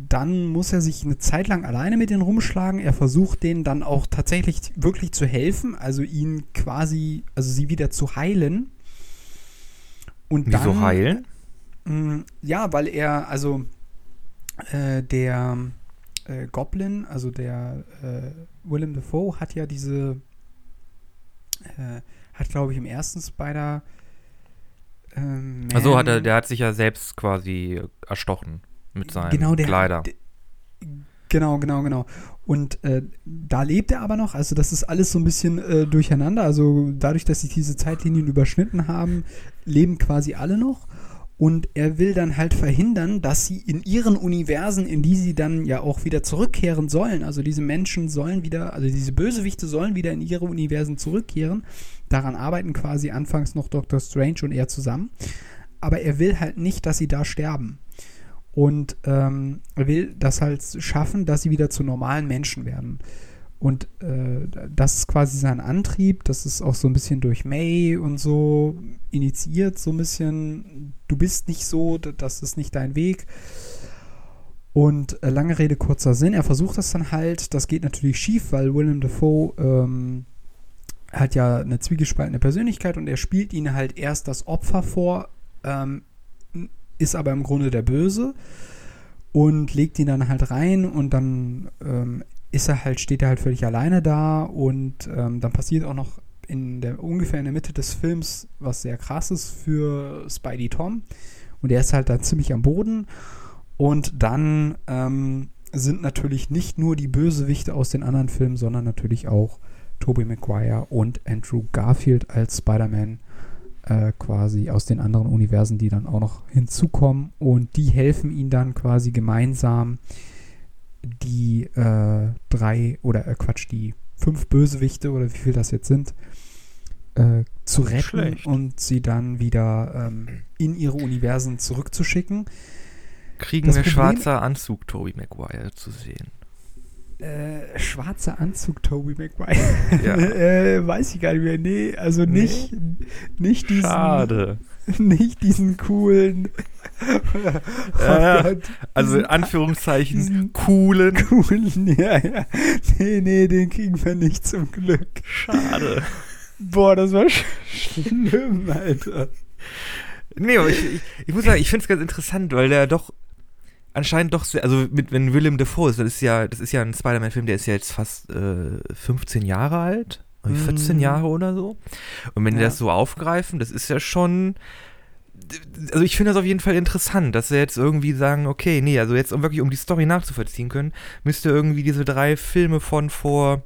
dann muss er sich eine Zeit lang alleine mit denen rumschlagen. Er versucht denen dann auch tatsächlich wirklich zu helfen, also ihn quasi, also sie wieder zu heilen. Und Wieso dann, heilen? Mm, Ja, weil er, also äh, der äh, Goblin, also der äh, Willem Dafoe hat ja diese, äh, hat glaube ich im ersten Spider ähm, Also hat er, der hat sich ja selbst quasi erstochen mit seinen Genau, der- Kleider. de- Genau, genau, genau. Und äh, da lebt er aber noch. Also das ist alles so ein bisschen äh, durcheinander. Also dadurch, dass sich diese Zeitlinien überschnitten haben, leben quasi alle noch. Und er will dann halt verhindern, dass sie in ihren Universen, in die sie dann ja auch wieder zurückkehren sollen, also diese Menschen sollen wieder, also diese Bösewichte sollen wieder in ihre Universen zurückkehren. Daran arbeiten quasi anfangs noch Doctor Strange und er zusammen. Aber er will halt nicht, dass sie da sterben. Und ähm, er will das halt schaffen, dass sie wieder zu normalen Menschen werden. Und äh, das ist quasi sein Antrieb. Das ist auch so ein bisschen durch May und so initiiert, so ein bisschen. Du bist nicht so, das ist nicht dein Weg. Und äh, lange Rede, kurzer Sinn. Er versucht das dann halt. Das geht natürlich schief, weil Willem Dafoe ähm, hat ja eine zwiegespaltene Persönlichkeit und er spielt ihnen halt erst das Opfer vor, ähm, ist aber im Grunde der Böse und legt ihn dann halt rein und dann ähm, ist er halt, steht er halt völlig alleine da und ähm, dann passiert auch noch in der ungefähr in der Mitte des Films was sehr krasses für Spidey Tom und er ist halt da ziemlich am Boden und dann ähm, sind natürlich nicht nur die Bösewichte aus den anderen Filmen, sondern natürlich auch Tobey Maguire und Andrew Garfield als Spider-Man äh, quasi aus den anderen Universen, die dann auch noch hinzukommen und die helfen ihm dann quasi gemeinsam die äh, drei oder äh, Quatsch, die fünf Bösewichte oder wie viel das jetzt sind, äh, zu retten Schlecht. und sie dann wieder ähm, in ihre Universen zurückzuschicken. Kriegen das wir Problem, schwarzer Anzug Toby Maguire zu sehen? Äh, schwarzer Anzug Toby Maguire. [laughs] Ja. äh, weiß ich gar nicht mehr. Nee, also nicht, nee? nicht diesen. Schade. [laughs] Nicht diesen coolen. Ja, Gott, also in Anführungszeichen coolen. Coolen, [laughs] ja, ja. Nee, nee, den kriegen wir nicht zum Glück. Schade. Boah, das war sch schlimm, Alter. Nee, aber ich, ich, ich muss sagen, ich finde es ganz interessant, weil der doch anscheinend doch sehr, also mit, wenn Willem Dafoe ist, das ist ja, das ist ja ein Spider-Man-Film, der ist ja jetzt fast äh, 15 Jahre alt, 14 mm. Jahre oder so. Und wenn ja. die das so aufgreifen, das ist ja schon, also ich finde das auf jeden Fall interessant, dass sie jetzt irgendwie sagen, okay, nee, also jetzt um wirklich um die Story nachzuvollziehen können, müsste irgendwie diese drei Filme von vor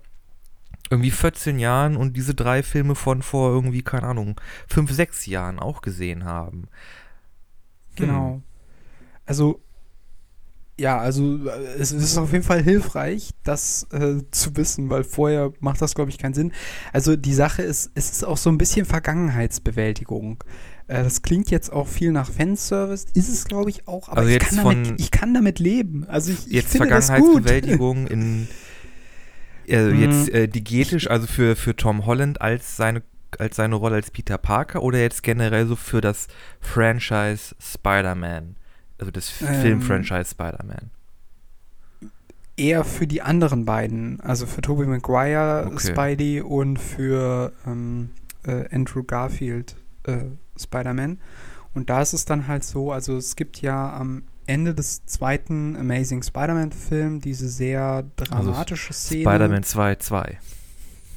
irgendwie 14 Jahren und diese drei Filme von vor irgendwie, keine Ahnung, 5, 6 Jahren auch gesehen haben. Genau. Hm. Also ja, also äh, es ist auf jeden Fall hilfreich, das äh, zu wissen, weil vorher macht das, glaube ich, keinen Sinn. Also die Sache ist, es ist auch so ein bisschen Vergangenheitsbewältigung. Äh, das klingt jetzt auch viel nach Fanservice, ist es, glaube ich, auch, aber also ich, kann damit, ich kann damit leben. Also ich, jetzt ich finde Vergangenheitsbewältigung in äh, [laughs] mhm. jetzt äh, diegetisch, also für, für Tom Holland als seine als seine Rolle als Peter Parker oder jetzt generell so für das Franchise Spider-Man? Also das ähm, Filmfranchise Spider-Man. Eher für die anderen beiden. Also für Tobey Maguire okay. Spidey und für ähm, äh, Andrew Garfield äh, Spider-Man. Und da ist es dann halt so, also es gibt ja am Ende des zweiten Amazing Spider-Man-Film diese sehr dramatische also Szene. Spider-Man 2.2.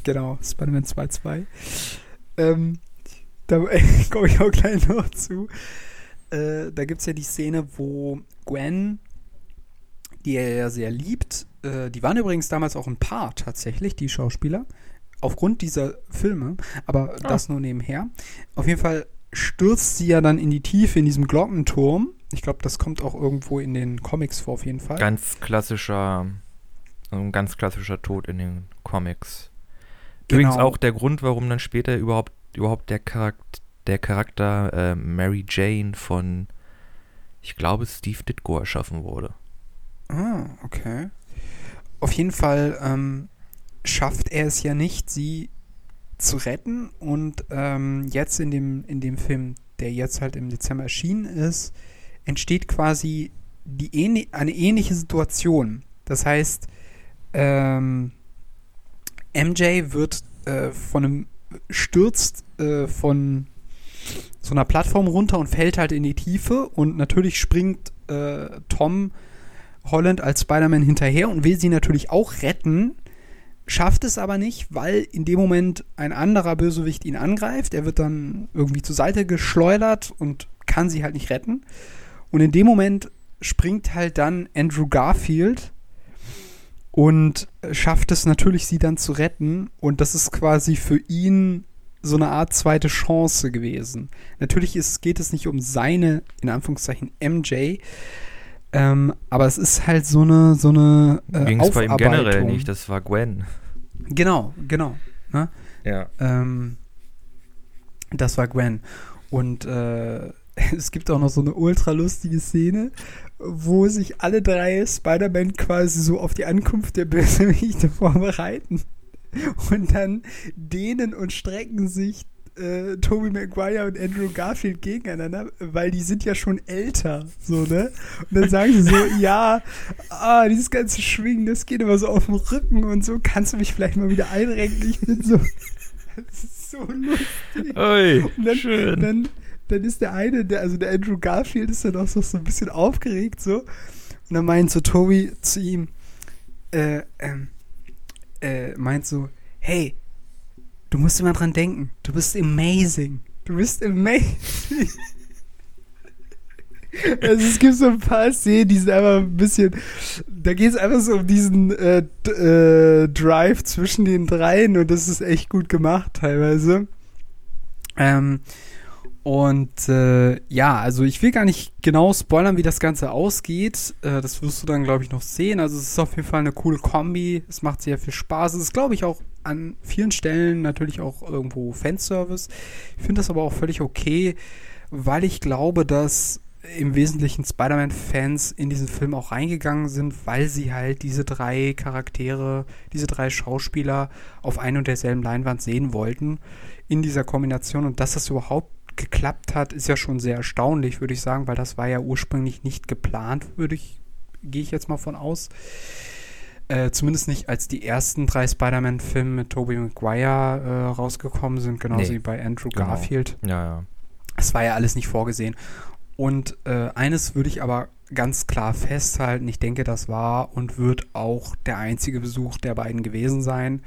Genau, Spider-Man 2.2. Ähm, da [laughs] komme ich auch gleich noch zu äh, da gibt es ja die Szene, wo Gwen, die er ja sehr liebt, äh, die waren übrigens damals auch ein Paar tatsächlich, die Schauspieler, aufgrund dieser Filme, aber oh. das nur nebenher. Auf jeden Fall stürzt sie ja dann in die Tiefe in diesem Glockenturm. Ich glaube, das kommt auch irgendwo in den Comics vor, auf jeden Fall. Ganz klassischer, ein ganz klassischer Tod in den Comics. Übrigens genau. auch der Grund, warum dann später überhaupt, überhaupt der Charakter der Charakter äh, Mary Jane von, ich glaube, Steve Ditko erschaffen wurde. Ah, okay. Auf jeden Fall ähm, schafft er es ja nicht, sie zu retten. Und ähm, jetzt in dem, in dem Film, der jetzt halt im Dezember erschienen ist, entsteht quasi die ähn eine ähnliche Situation. Das heißt, ähm, MJ wird äh, von einem stürzt äh, von so einer Plattform runter und fällt halt in die Tiefe. Und natürlich springt äh, Tom Holland als Spider-Man hinterher und will sie natürlich auch retten. Schafft es aber nicht, weil in dem Moment ein anderer Bösewicht ihn angreift. Er wird dann irgendwie zur Seite geschleudert und kann sie halt nicht retten. Und in dem Moment springt halt dann Andrew Garfield und schafft es natürlich, sie dann zu retten. Und das ist quasi für ihn so eine Art zweite Chance gewesen. Natürlich ist, geht es nicht um seine, in Anführungszeichen, MJ, ähm, aber es ist halt so eine, so eine äh, Ging es bei ihm generell nicht, das war Gwen. Genau, genau. Ne? Ja. Ähm, das war Gwen. Und äh, [laughs] es gibt auch noch so eine ultra lustige Szene, wo sich alle drei Spider-Man quasi so auf die Ankunft der Bösewichte [laughs] vorbereiten. Und dann dehnen und strecken sich äh, Tobey Maguire und Andrew Garfield gegeneinander, weil die sind ja schon älter, so, ne? Und dann sagen sie so, [laughs] ja, ah, dieses ganze Schwingen, das geht immer so auf den Rücken und so, kannst du mich vielleicht mal wieder einrenken? Ich bin so, [laughs] das ist so lustig. Oi, und dann, schön. Dann, dann ist der eine, der, also der Andrew Garfield ist dann auch so, so ein bisschen aufgeregt, so. Und dann meint so Toby zu ihm, äh, ähm, äh, meint so, hey, du musst immer dran denken, du bist amazing. Du bist amazing. [laughs] Also es gibt so ein paar Szenen, die sind einfach ein bisschen. Da geht es einfach so um diesen äh, äh, Drive zwischen den dreien und das ist echt gut gemacht teilweise. Ähm, und äh, ja, also ich will gar nicht genau spoilern, wie das Ganze ausgeht. Äh, das wirst du dann, glaube ich, noch sehen. Also es ist auf jeden Fall eine coole Kombi. Es macht sehr viel Spaß. Es ist, glaube ich, auch an vielen Stellen natürlich auch irgendwo Fanservice. Ich finde das aber auch völlig okay, weil ich glaube, dass im Wesentlichen Spider-Man-Fans in diesen Film auch reingegangen sind, weil sie halt diese drei Charaktere, diese drei Schauspieler auf ein und derselben Leinwand sehen wollten in dieser Kombination und dass das überhaupt geklappt hat, ist ja schon sehr erstaunlich, würde ich sagen, weil das war ja ursprünglich nicht geplant, würde ich, gehe ich jetzt mal von aus. Äh, zumindest nicht, als die ersten drei Spider-Man-Filme mit Tobey Maguire äh, rausgekommen sind, genauso nee, wie bei Andrew genau. Garfield. Ja, ja. Es war ja alles nicht vorgesehen. Und äh, eines würde ich aber ganz klar festhalten, ich denke, das war und wird auch der einzige Besuch der beiden gewesen sein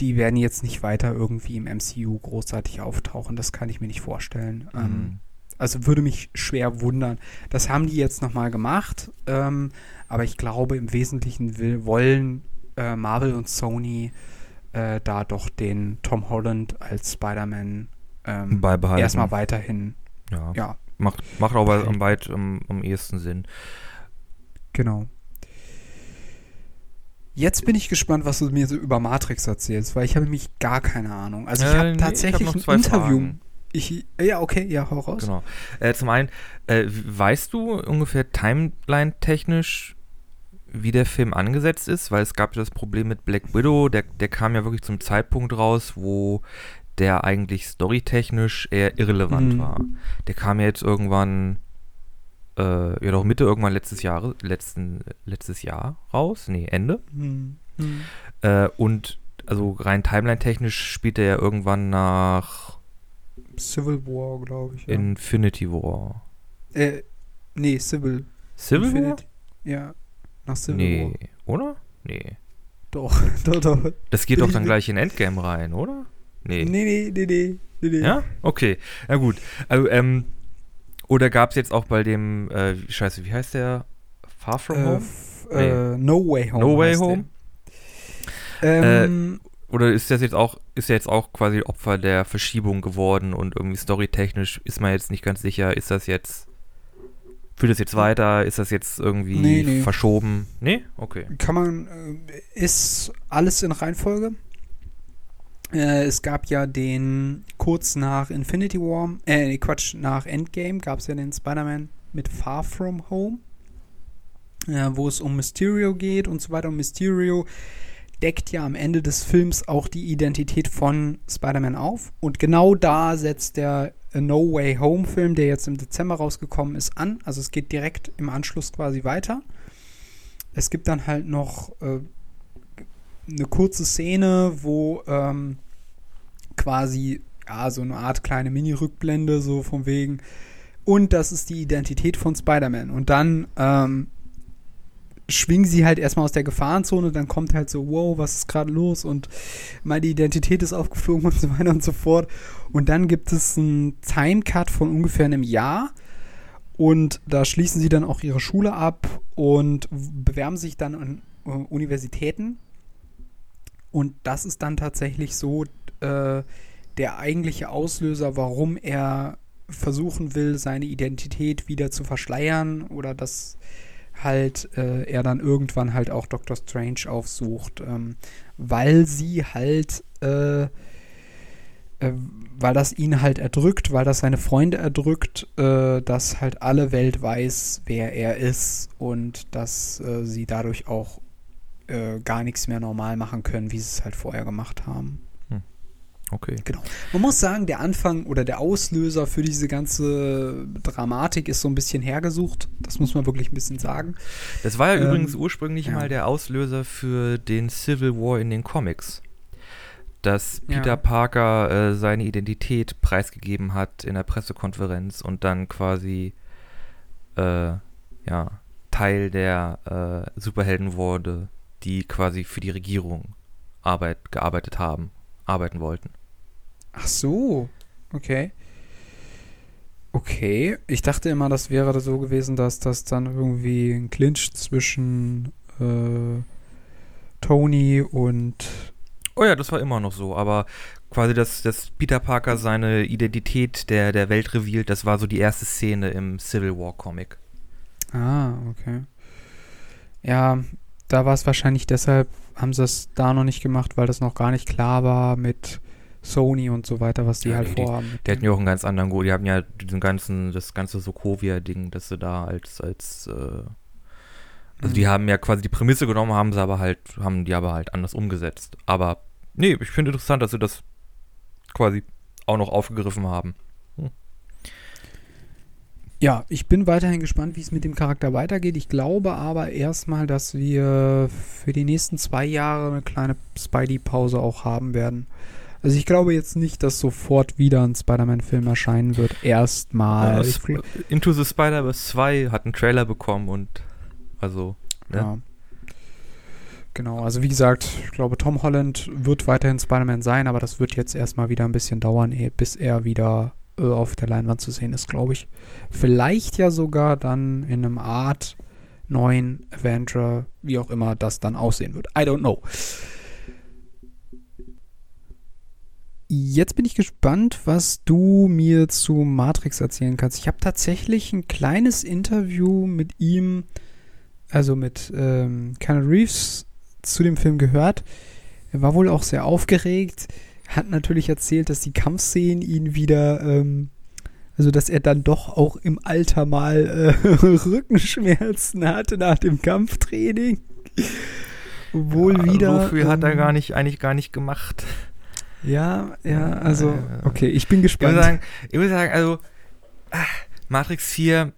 die werden jetzt nicht weiter irgendwie im MCU großartig auftauchen. Das kann ich mir nicht vorstellen. Mhm. Ähm, also würde mich schwer wundern. Das haben die jetzt nochmal gemacht, ähm, aber ich glaube, im Wesentlichen will, wollen äh, Marvel und Sony äh, da doch den Tom Holland als Spider-Man ähm, erstmal weiterhin. Ja. ja. Macht, macht auch am, weit, am, am ehesten Sinn. Genau. Jetzt bin ich gespannt, was du mir so über Matrix erzählst, weil ich habe nämlich gar keine Ahnung. Also ich äh, habe nee, tatsächlich ich hab ein Interview. Ich, ja, okay, ja, hau raus. Genau. Äh, zum einen, äh, weißt du ungefähr timeline-technisch, wie der Film angesetzt ist? Weil es gab ja das Problem mit Black Widow, der, der kam ja wirklich zum Zeitpunkt raus, wo der eigentlich storytechnisch eher irrelevant mhm. war. Der kam ja jetzt irgendwann äh, ja doch Mitte irgendwann letztes Jahr, letzten, letztes Jahr raus. Nee, Ende. Hm. Hm. Äh, und also rein timeline-technisch spielt er ja irgendwann nach Civil War, glaube ich. Ja. Infinity War. Äh, nee, Civil. Civil Infinity. War? Ja, nach Civil nee, War. Nee, oder? Nee. Doch, [laughs] doch, doch. Das geht doch dann [laughs] gleich in Endgame rein, oder? Nee. Nee, nee, nee, nee. nee, Ja? Okay. Na gut. Also, ähm, oder gab es jetzt auch bei dem, äh, scheiße, wie heißt der? Far From äh, Home? Äh, no Way Home. No Way Home? Ähm, äh, oder ist das jetzt auch, ist er jetzt auch quasi Opfer der Verschiebung geworden und irgendwie storytechnisch ist man jetzt nicht ganz sicher, ist das jetzt, führt das jetzt weiter, ist das jetzt irgendwie nee, nee. verschoben? Nee? Okay. Kann man, äh, ist alles in Reihenfolge? Äh, es gab ja den, kurz nach Infinity War, äh, Quatsch, nach Endgame gab es ja den Spider-Man mit Far From Home, äh, wo es um Mysterio geht und so weiter. Und Mysterio deckt ja am Ende des Films auch die Identität von Spider-Man auf. Und genau da setzt der No Way Home Film, der jetzt im Dezember rausgekommen ist, an. Also es geht direkt im Anschluss quasi weiter. Es gibt dann halt noch äh, eine kurze Szene, wo ähm, quasi ja, so eine Art kleine Mini-Rückblende, so von wegen. Und das ist die Identität von Spider-Man. Und dann ähm, schwingen sie halt erstmal aus der Gefahrenzone, dann kommt halt so, wow, was ist gerade los? Und meine Identität ist aufgeflogen [laughs] und so weiter und so fort. Und dann gibt es einen Timecut von ungefähr einem Jahr. Und da schließen sie dann auch ihre Schule ab und bewerben sich dann äh, Universitäten. Und das ist dann tatsächlich so äh, der eigentliche Auslöser, warum er versuchen will, seine Identität wieder zu verschleiern oder dass halt äh, er dann irgendwann halt auch Doctor Strange aufsucht, ähm, weil sie halt, äh, äh, weil das ihn halt erdrückt, weil das seine Freunde erdrückt, äh, dass halt alle Welt weiß, wer er ist und dass äh, sie dadurch auch gar nichts mehr normal machen können, wie sie es halt vorher gemacht haben. Okay. Genau. Man muss sagen, der Anfang oder der Auslöser für diese ganze Dramatik ist so ein bisschen hergesucht. Das muss man wirklich ein bisschen sagen. Das war ja ähm, übrigens ursprünglich ja. mal der Auslöser für den Civil War in den Comics. Dass Peter ja. Parker äh, seine Identität preisgegeben hat in der Pressekonferenz und dann quasi äh, ja, Teil der äh, Superhelden wurde, die quasi für die Regierung Arbeit gearbeitet haben arbeiten wollten. Ach so, okay. Okay, ich dachte immer, das wäre so gewesen, dass das dann irgendwie ein Clinch zwischen äh, Tony und. Oh ja, das war immer noch so, aber quasi, dass, dass Peter Parker seine Identität der, der Welt revealed, das war so die erste Szene im Civil War Comic. Ah, okay. Ja, da war es wahrscheinlich deshalb, haben sie es da noch nicht gemacht, weil das noch gar nicht klar war mit Sony und so weiter, was die ja, halt die, vorhaben. Die hatten ja auch einen ganz anderen Go. Die haben ja diesen ganzen, das ganze Sokovia-Ding, dass sie da als, als, äh, also mhm. die haben ja quasi die Prämisse genommen, haben sie aber halt, haben die aber halt anders umgesetzt. Aber nee, ich finde interessant, dass sie das quasi auch noch aufgegriffen haben. Ja, ich bin weiterhin gespannt, wie es mit dem Charakter weitergeht. Ich glaube aber erstmal, dass wir für die nächsten zwei Jahre eine kleine Spidey-Pause auch haben werden. Also ich glaube jetzt nicht, dass sofort wieder ein Spider-Man-Film erscheinen wird. Erstmal. Ja, Into the Spider-Verse 2 hat einen Trailer bekommen und also. Ne? Ja. Genau, also wie gesagt, ich glaube, Tom Holland wird weiterhin Spider-Man sein, aber das wird jetzt erstmal wieder ein bisschen dauern, eh, bis er wieder äh, auf der Leinwand zu sehen ist, glaube ich. Vielleicht ja sogar dann in einem Art neuen Avenger, wie auch immer das dann aussehen wird. I don't know. Jetzt bin ich gespannt, was du mir zu Matrix erzählen kannst. Ich habe tatsächlich ein kleines Interview mit ihm, also mit ähm, Keanu Reeves, zu dem Film gehört. Er war wohl auch sehr aufgeregt hat natürlich erzählt, dass die Kampfszenen ihn wieder, ähm, also dass er dann doch auch im Alter mal äh, [laughs] Rückenschmerzen hatte nach dem Kampftraining. Obwohl ja, wieder. So viel ähm, hat er ähm, gar nicht, eigentlich gar nicht gemacht. Ja, ja, also, okay, ich bin gespannt. Ich würde sagen, ich sagen also, ach, Matrix 4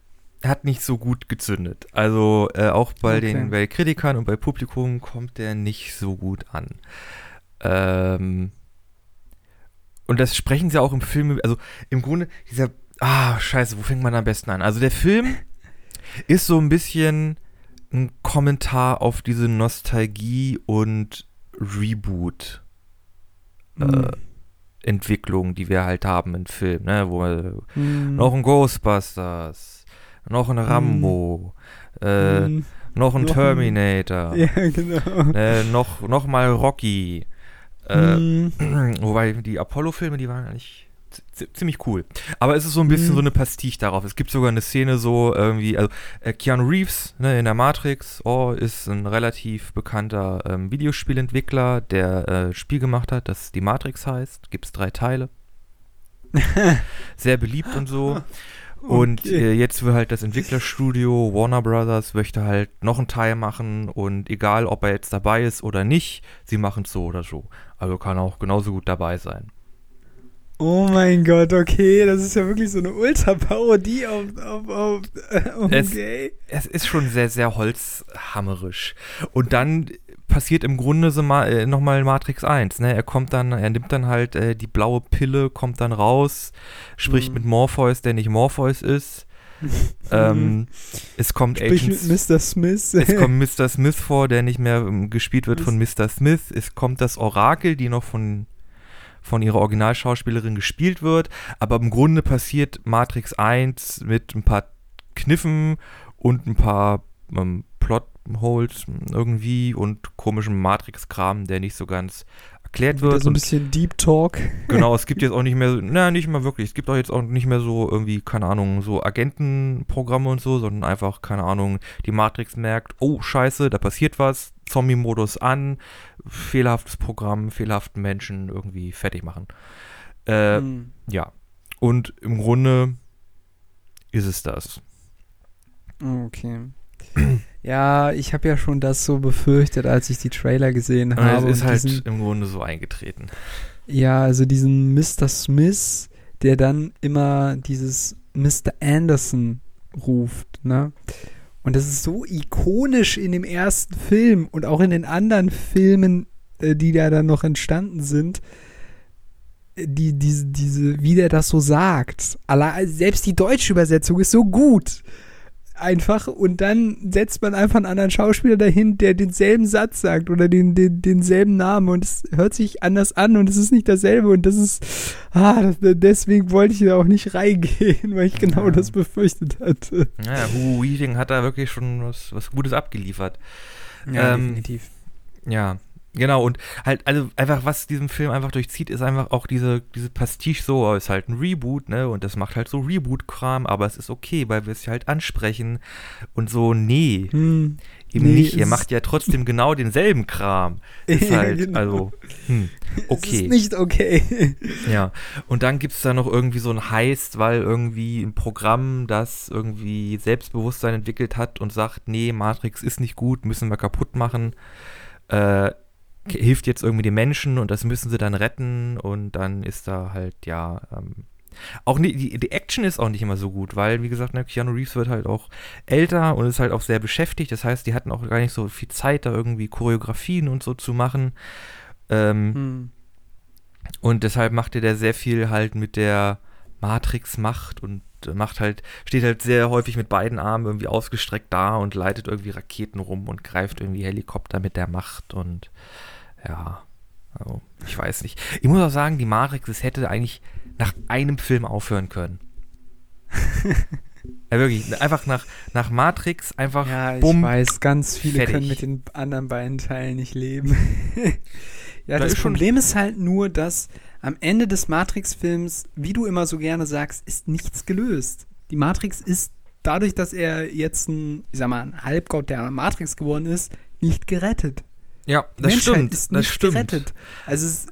hat nicht so gut gezündet. Also, äh, auch bei okay. den bei Kritikern und bei Publikum kommt der nicht so gut an. Ähm, und das sprechen sie auch im Film, also im Grunde, dieser, ah, scheiße, wo fängt man am besten an? Also der Film [laughs] ist so ein bisschen ein Kommentar auf diese Nostalgie und Reboot. Mhm. Äh, Entwicklung, die wir halt haben im Film, ne? Wo mhm. noch ein Ghostbusters, noch ein Rambo, mhm. äh, noch ein noch Terminator, ein, [laughs] ja, genau. äh, noch, noch mal Rocky, äh. [clears throat] Wobei die Apollo-Filme, die waren eigentlich ziemlich cool. Aber es ist so ein bisschen mm. so eine Pastiche darauf. Es gibt sogar eine Szene so irgendwie, also äh, Keanu Reeves ne, in der Matrix, oh, ist ein relativ bekannter ähm, Videospielentwickler, der äh, Spiel gemacht hat, das die Matrix heißt. Gibt es drei Teile. [laughs] Sehr beliebt und so. [laughs] Und okay. äh, jetzt will halt das Entwicklerstudio Warner Brothers möchte halt noch einen Teil machen und egal, ob er jetzt dabei ist oder nicht, sie machen es so oder so. Also kann auch genauso gut dabei sein. Oh mein Gott, okay, das ist ja wirklich so eine Ultra-Parodie auf, auf, auf okay. Es, es, ist schon sehr, sehr holzhammerisch. Und dann passiert im Grunde so ma äh, nochmal Matrix 1, ne? Er kommt dann, er nimmt dann halt äh, die blaue Pille, kommt dann raus, spricht mhm. mit Morpheus, der nicht Morpheus ist. [laughs] ähm, es kommt Sprich mit Mr. Smith. es kommt [laughs] Mr. Smith vor, der nicht mehr um, gespielt wird von Mr. Smith. Es kommt das Orakel, die noch von, von ihrer Originalschauspielerin gespielt wird. Aber im Grunde passiert Matrix 1 mit ein paar Kniffen und ein paar ähm, Plotholes irgendwie und komischen Matrix-Kram, der nicht so ganz erklärt wird. so ein bisschen Deep Talk. [laughs] Genau, es gibt [laughs] jetzt auch nicht mehr, na, nicht mal wirklich. Es gibt auch jetzt auch nicht mehr so irgendwie, keine Ahnung, so Agentenprogramme und so, sondern einfach, keine Ahnung, die Matrix merkt, oh, scheiße, da passiert was, Zombie-Modus an, fehlerhaftes Programm, fehlerhaften Menschen irgendwie fertig machen. Äh, Hm. Ja. Und im Grunde ist es das. Okay. Ja, ich habe ja schon das so befürchtet, als ich die Trailer gesehen Und habe. es ist und halt diesen, im Grunde so eingetreten. ja, also diesen Mr. Smith, der dann immer dieses Mr. Anderson ruft, ne? Und das ist so ikonisch in dem ersten Film und auch in den anderen Filmen, äh, die da dann noch entstanden sind. Die, diese, diese, wie der das so sagt. Selbst die deutsche Übersetzung ist so gut. Einfach. Und dann setzt man einfach einen anderen Schauspieler dahin, der denselben Satz sagt oder den, den, denselben Namen und es hört sich anders an und es ist nicht dasselbe und das ist, ah, das, deswegen wollte ich da auch nicht reingehen, [laughs] weil ich genau Ja. das befürchtet hatte. Naja, Hugo Weaving hat da wirklich schon was, was Gutes abgeliefert. Ähm, definitiv. Ja, genau. Und halt, also einfach, was diesem Film einfach durchzieht, ist einfach auch diese, diese Pastiche so, ist halt ein Reboot, ne? Und das macht halt so Reboot-Kram, aber es ist okay, weil wir es halt ansprechen. Und so, nee, Hm. eben Nee, nicht. Ihr macht ja trotzdem [laughs] genau denselben Kram. Ist halt, Genau. also, hm, Es ist okay. nicht okay. [laughs] Ja, und dann gibt es da noch irgendwie so ein Heist, weil irgendwie ein Programm, das irgendwie Selbstbewusstsein entwickelt hat und sagt, nee, Matrix ist nicht gut, müssen wir kaputt machen, äh, hilft jetzt irgendwie den Menschen und das müssen sie dann retten und dann ist da halt, ja, ähm, auch nie, die, die Action ist auch nicht immer so gut, weil, wie gesagt, ne, Keanu Reeves wird halt auch älter und ist halt auch sehr beschäftigt. Das heißt, die hatten auch gar nicht so viel Zeit, da irgendwie Choreografien und so zu machen. Ähm, Hm. und deshalb macht er da sehr viel halt mit der Matrix-Macht und macht halt, steht halt sehr häufig mit beiden Armen irgendwie ausgestreckt da und leitet irgendwie Raketen rum und greift irgendwie Helikopter mit der Macht und ja, also ich weiß nicht. Ich muss auch sagen, die Matrix, es hätte eigentlich nach einem Film aufhören können. [laughs] ja, wirklich, einfach nach, nach Matrix einfach Ja, ich bumm, weiß, ganz viele fertig. können mit den anderen beiden Teilen nicht leben. [laughs] ja, Da das ist Problem ist halt nur, dass am Ende des Matrix-Films, wie du immer so gerne sagst, ist nichts gelöst. Die Matrix ist dadurch, dass er jetzt ein, ich sag mal, ein Halbgott der Matrix geworden ist, nicht gerettet. Ja, das Menschheit stimmt, ist das nicht stimmt. gerettet. Also es,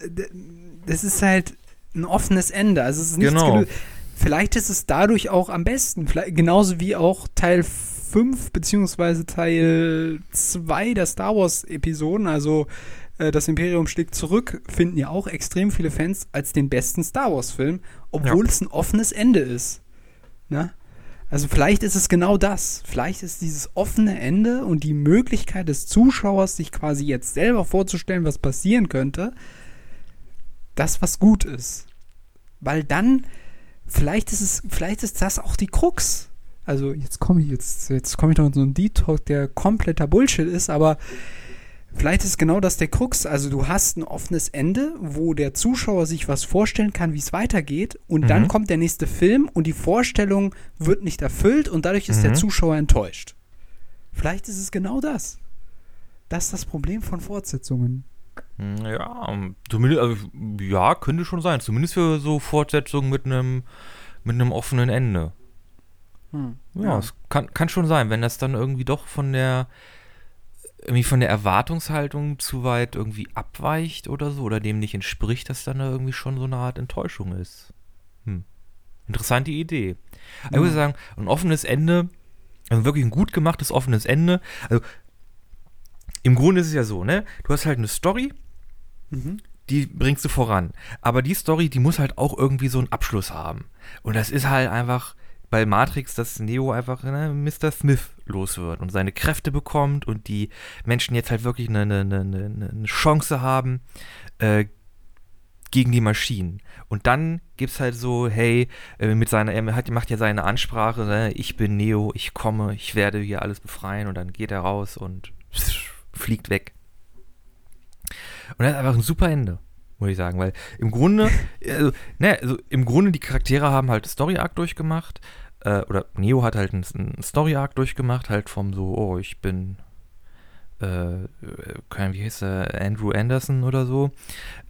das ist halt ein offenes Ende. Also es ist nichts Genau. gelöst. Vielleicht ist es dadurch auch am besten. Vielleicht, genauso wie auch Teil 5 beziehungsweise Teil 2 der Star Wars Episoden, also äh, das Imperium schlägt zurück, finden ja auch extrem viele Fans als den besten Star Wars Film, obwohl es ein offenes Ende ist. Ne? Also vielleicht ist es genau das. Vielleicht ist dieses offene Ende und die Möglichkeit des Zuschauers, sich quasi jetzt selber vorzustellen, was passieren könnte, das, was gut ist. Weil dann, vielleicht ist es, vielleicht ist das auch die Krux. Also jetzt komme ich jetzt, jetzt komme ich noch in so einen Detox, der kompletter Bullshit ist, aber vielleicht ist genau das der Krux. Also du hast ein offenes Ende, wo der Zuschauer sich was vorstellen kann, wie es weitergeht, und dann Mhm. kommt der nächste Film und die Vorstellung wird nicht erfüllt und dadurch ist der Mhm. Zuschauer enttäuscht. Vielleicht ist es genau das. Das ist das Problem von Fortsetzungen. Hm, Ja, ähm, zumindest, also, ja, könnte schon sein. Zumindest für so Fortsetzungen mit einem mit einem offenen Ende. Hm. Ja, es kann, kann schon sein, wenn das dann irgendwie doch von der irgendwie von der Erwartungshaltung zu weit irgendwie abweicht oder so oder dem nicht entspricht, dass dann da irgendwie schon so eine Art Enttäuschung ist. Hm. Interessante Idee. Aber Ich würde sagen, ein offenes Ende, also wirklich ein gut gemachtes offenes Ende. Also im Grunde ist es ja so, ne? Du hast halt eine Story, Mhm. die bringst du voran. Aber die Story, die muss halt auch irgendwie so einen Abschluss haben. Und das ist halt einfach bei Matrix, dass Neo einfach ne, Mr. Smith los wird und seine Kräfte bekommt und die Menschen jetzt halt wirklich eine, eine, eine, eine Chance haben äh, gegen die Maschinen. Und dann gibt's halt so, hey, äh, mit seiner, er hat, macht ja seine Ansprache, ne, ich bin Neo, ich komme, ich werde hier alles befreien und dann geht er raus und fliegt weg. Und das ist einfach ein super Ende, muss ich sagen, weil im Grunde, [laughs] also, ne, also im Grunde die Charaktere haben halt Story-Arc durchgemacht. Äh, oder Neo hat halt einen, einen Story-Arc durchgemacht, halt vom so, oh, ich bin äh, kein, wie heißt er, Andrew Anderson oder so.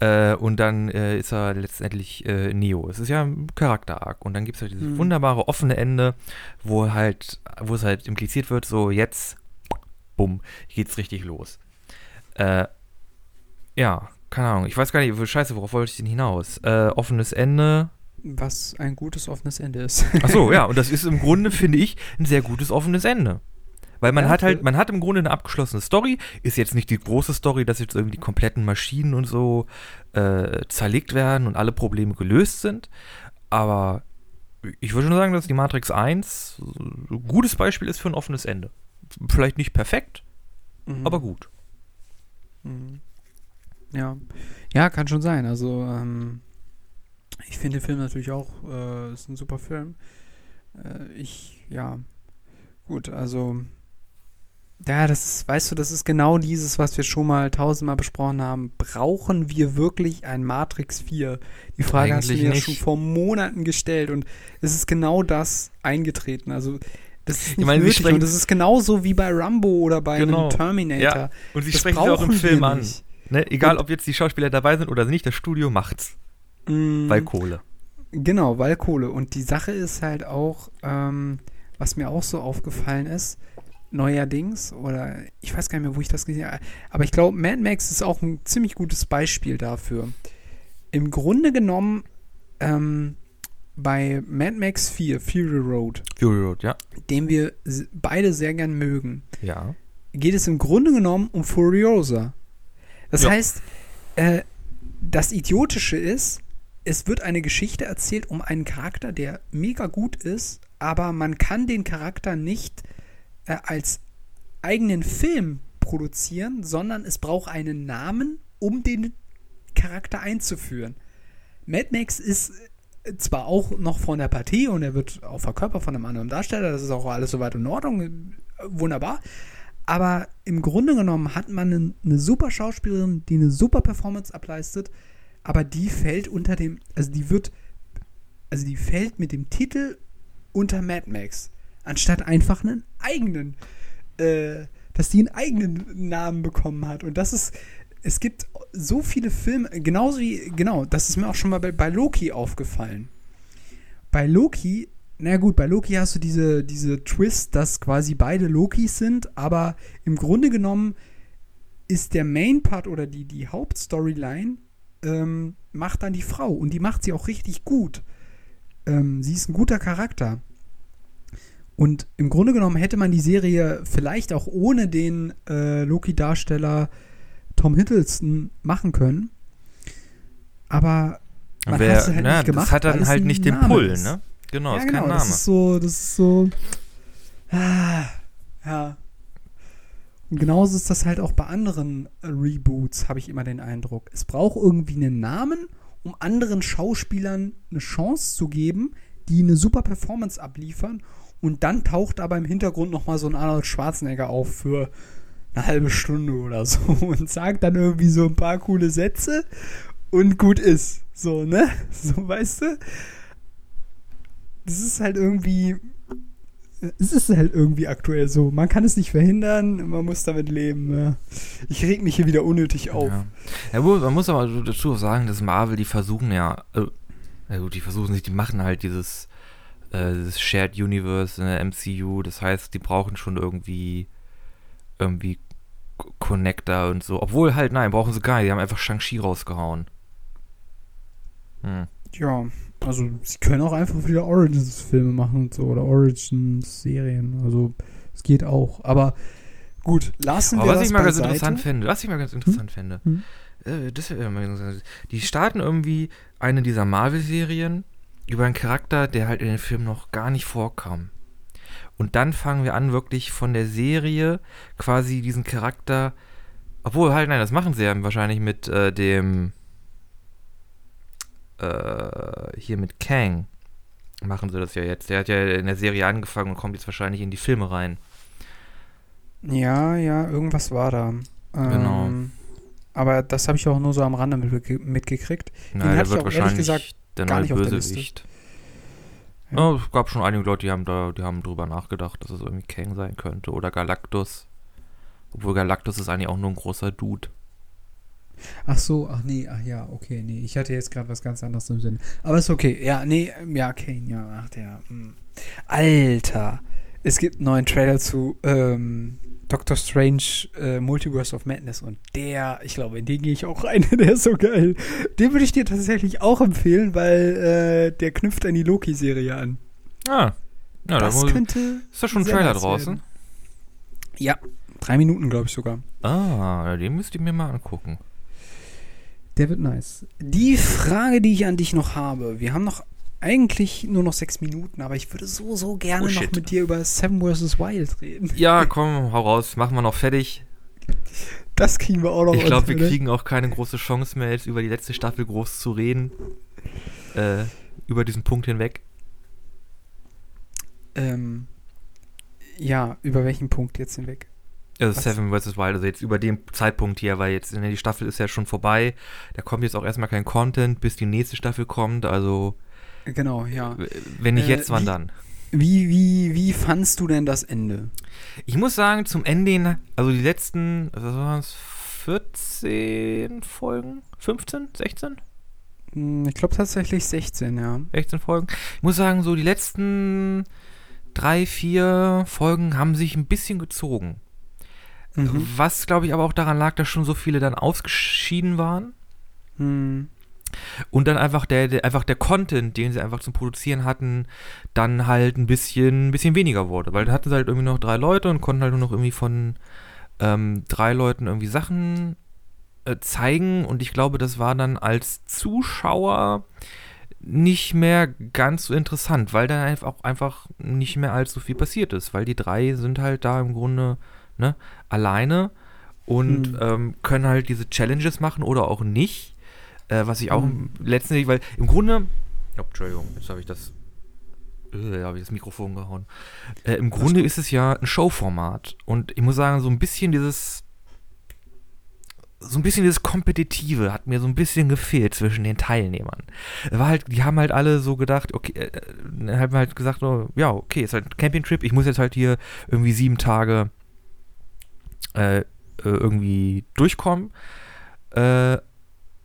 Äh, und dann äh, ist er letztendlich äh, Neo. Es ist ja ein Charakter-Arc. Und dann gibt es halt dieses Mhm. wunderbare offene Ende, wo halt, wo es halt impliziert wird, so jetzt, bumm, geht's richtig los. Äh, ja, keine Ahnung. Ich weiß gar nicht, scheiße, worauf wollte ich denn hinaus? Äh, offenes Ende. Was ein gutes offenes Ende ist. Ach so, ja, und das [laughs] ist im Grunde, finde ich, ein sehr gutes offenes Ende. Weil man Ja, hat halt, man hat im Grunde eine abgeschlossene Story. Ist jetzt nicht die große Story, dass jetzt irgendwie die kompletten Maschinen und so äh, zerlegt werden und alle Probleme gelöst sind. Aber ich würde schon sagen, dass die Matrix 1 ein gutes Beispiel ist für ein offenes Ende. Vielleicht nicht perfekt, Mhm. aber gut. Mhm. Ja. Ja, kann schon sein. Also, ähm, ich finde den Film natürlich auch, äh, ist ein super Film. Äh, ich, ja, gut, also, ja, das ist, weißt du, das ist genau dieses, was wir schon mal tausendmal besprochen haben. Brauchen wir wirklich ein Matrix 4? Die Frage hast du Eigentlich mir ja schon vor Monaten gestellt und es ist genau das eingetreten. Also, das ist nicht meine, Sie nötig sprechen- und das ist genauso wie bei Rumbo oder bei Genau. einem Terminator. Ja, Und sie Das sprechen es auch im Film an. Ne? Egal, Und- ob jetzt die Schauspieler dabei sind oder nicht, das Studio macht's. Mm, Weil Kohle. Genau, weil Kohle. Und die Sache ist halt auch, ähm, was mir auch so aufgefallen ist, neuerdings, oder ich weiß gar nicht mehr, wo ich das gesehen habe, aber ich glaube, Mad Max ist auch ein ziemlich gutes Beispiel dafür. Im Grunde genommen, ähm, bei Mad Max 4, Fury Road, Fury Road, ja. den wir beide sehr gern mögen, Ja. geht es im Grunde genommen um Furiosa. Das Ja. heißt, äh, das Idiotische ist, es wird eine Geschichte erzählt um einen Charakter, der mega gut ist, aber man kann den Charakter nicht äh, als eigenen Film produzieren, sondern es braucht einen Namen, um den Charakter einzuführen. Mad Max ist äh, zwar auch noch von der Partie und er wird auch verkörpert von einem anderen Darsteller, das ist auch alles soweit in Ordnung, äh, wunderbar. Aber im Grunde genommen hat man eine, eine super Schauspielerin, die eine super Performance ableistet, aber die fällt unter dem, also die wird, also die fällt mit dem Titel unter Mad Max, anstatt einfach einen eigenen, äh, dass die einen eigenen Namen bekommen hat. Und das ist, es gibt so viele Filme, genauso wie, genau, das ist mir auch schon mal bei, bei Loki aufgefallen. Bei Loki, na gut, bei Loki hast du diese, diese Twist, dass quasi beide Lokis sind, aber im Grunde genommen ist der Main Part oder die, die Hauptstoryline ähm, macht dann die Frau und die macht sie auch richtig gut. Ähm, sie ist ein guter Charakter. Und im Grunde genommen hätte man die Serie vielleicht auch ohne den äh, Loki-Darsteller Tom Hiddleston machen können. Aber man Wer, hat halt na, nicht gemacht. das hat dann halt nicht den Name Pull, ist. ne? Genau, ja, ist genau, kein das Name. ist so, das ist so. Ah, ja. Genauso ist das halt auch bei anderen äh, Reboots, habe ich immer den Eindruck. Es braucht irgendwie einen Namen, um anderen Schauspielern eine Chance zu geben, die eine super Performance abliefern. Und dann taucht aber im Hintergrund nochmal so ein Arnold Schwarzenegger auf für eine halbe Stunde oder so [laughs] und sagt dann irgendwie so ein paar coole Sätze und gut ist. So, ne? [laughs] So, weißt du? Das ist halt irgendwie. Es ist halt irgendwie aktuell so. Man kann es nicht verhindern, man muss damit leben. Ja. Ich reg mich hier wieder unnötig auf. Ja. ja gut, man muss aber dazu auch sagen, dass Marvel, die versuchen ja, äh, gut, die versuchen sich, die machen halt dieses, äh, dieses Shared Universe in der MCU, das heißt, die brauchen schon irgendwie, irgendwie Connector und so. Obwohl halt, nein, brauchen sie gar nicht, die haben einfach Shang-Chi rausgehauen. Hm. Ja, also sie können auch einfach wieder Origins-Filme machen und so oder Origins-Serien. Also es geht auch. Aber gut, lassen Aber wir was das ich mal ganz interessant fände, was ich mal ganz interessant fände, Hm? äh, das wäre mal ganz interessant. die starten irgendwie eine dieser Marvel-Serien über einen Charakter, der halt in den Filmen noch gar nicht vorkam. Und dann fangen wir an, wirklich von der Serie quasi diesen Charakter, obwohl halt, nein, das machen sie ja wahrscheinlich mit äh, dem, äh, hier mit Kang, machen sie das ja jetzt. Der hat ja in der Serie angefangen und kommt jetzt wahrscheinlich in die Filme rein. Ja, ja, irgendwas war da. Genau. Ähm, aber das habe ich auch nur so am Rande mitge mitgekriegt. Nein, der ich wird auch wahrscheinlich gesagt der gar neue. Bösewicht. Ja, es gab schon einige Leute, die haben da, die haben drüber nachgedacht, dass es irgendwie Kang sein könnte oder Galactus. Obwohl Galactus ist eigentlich auch nur ein großer Dude. Ach so, ach nee, ach ja, okay, nee. Ich hatte jetzt gerade was ganz anderes im Sinn. Aber ist okay. Ja, nee, ja, Kane, ja, ach der. Mh. Alter. Es gibt einen neuen Trailer zu ähm, Doctor Strange äh, Multiverse of Madness und der, ich glaube, in den gehe ich auch rein, [laughs] der ist so geil. Den würde ich dir tatsächlich auch empfehlen, weil äh, der knüpft an die Loki-Serie an. Ah. Ja, das da könnte. ist da schon ein Trailer draußen? werden. Ja, drei Minuten, glaube ich sogar. Ah, den müsst ihr mir mal angucken. Der wird nice. Die Frage, die ich an dich noch habe, wir haben noch eigentlich nur noch sechs Minuten, aber ich würde so, so gerne Oh, noch mit dir über Seven vs. Wild reden. Ja, komm, hau raus, machen wir noch fertig. Das kriegen wir auch noch Ich glaube, wir ne? kriegen auch keine große Chance mehr, jetzt über die letzte Staffel groß zu reden. Äh, über diesen Punkt hinweg. Ähm, ja, über welchen Punkt jetzt hinweg? Also Was? Seven vs. Wild, also jetzt über den Zeitpunkt hier, weil jetzt ne, die Staffel ist ja schon vorbei. Da kommt jetzt auch erstmal kein Content, bis die nächste Staffel kommt. Also, Genau, ja. wenn nicht Äh, jetzt, wann wie- dann? Wie, wie, wie fandst du denn das Ende? Ich muss sagen, zum Ende hin, also die letzten, was waren es, 14 Folgen? 15? 16? Hm, Ich glaube tatsächlich 16, ja. 16 Folgen. Ich muss sagen, so die letzten drei, vier Folgen haben sich ein bisschen gezogen. Mhm. Was, glaube ich, aber auch daran lag, dass schon so viele dann ausgeschieden waren. Hm. Und dann einfach der, der, einfach der Content, den sie einfach zum Produzieren hatten, dann halt ein bisschen, ein bisschen weniger wurde. Weil dann hatten sie halt irgendwie noch drei Leute und konnten halt nur noch irgendwie von ähm, drei Leuten irgendwie Sachen äh, zeigen. Und ich glaube, das war dann als Zuschauer nicht mehr ganz so interessant, weil dann einfach auch einfach nicht mehr allzu viel passiert ist. Weil die drei sind halt da im Grunde ne, alleine und Hm. ähm, können halt diese Challenges machen oder auch nicht. Äh, was ich auch Hm. letztendlich, weil im Grunde. Oh, Entschuldigung, jetzt habe ich das. Äh, habe ich das Mikrofon gehauen. Äh, Im Grunde ist es ja ein Showformat. Und ich muss sagen, so ein bisschen dieses. So ein bisschen dieses Kompetitive hat mir so ein bisschen gefehlt zwischen den Teilnehmern. War halt, die haben halt alle so gedacht, okay, äh, äh, haben halt gesagt, oh, ja, okay, ist halt ein Campingtrip, ich muss jetzt halt hier irgendwie sieben Tage äh, äh, irgendwie durchkommen. Äh,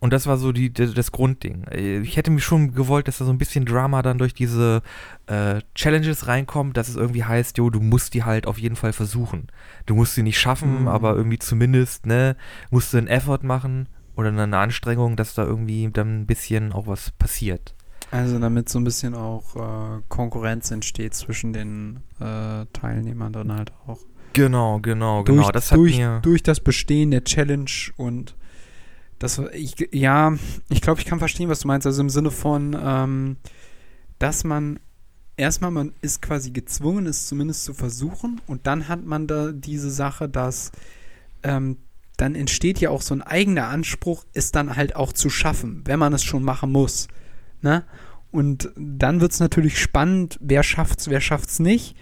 und das war so die, das, Grundding. Äh, Ich hätte mir schon gewollt, dass da so ein bisschen Drama dann durch diese äh, Challenges reinkommt, dass es irgendwie heißt, jo, du musst die halt auf jeden Fall versuchen. Du musst sie nicht schaffen, Mhm. aber irgendwie zumindest, ne, musst du einen Effort machen oder eine Anstrengung, dass da irgendwie dann ein bisschen auch was passiert. Also damit so ein bisschen auch äh, Konkurrenz entsteht zwischen den äh, Teilnehmern dann halt auch. Genau, genau, genau. durch, das hat durch, durch das Bestehen der Challenge und das, ich, ja, ich glaube, ich kann verstehen, was du meinst. Also im Sinne von, ähm, dass man erstmal, man ist quasi gezwungen, es zumindest zu versuchen und dann hat man da diese Sache, dass ähm, dann entsteht ja auch so ein eigener Anspruch, es dann halt auch zu schaffen, wenn man es schon machen muss. Ne? Und dann wird es natürlich spannend, wer schafft's, wer schafft's nicht.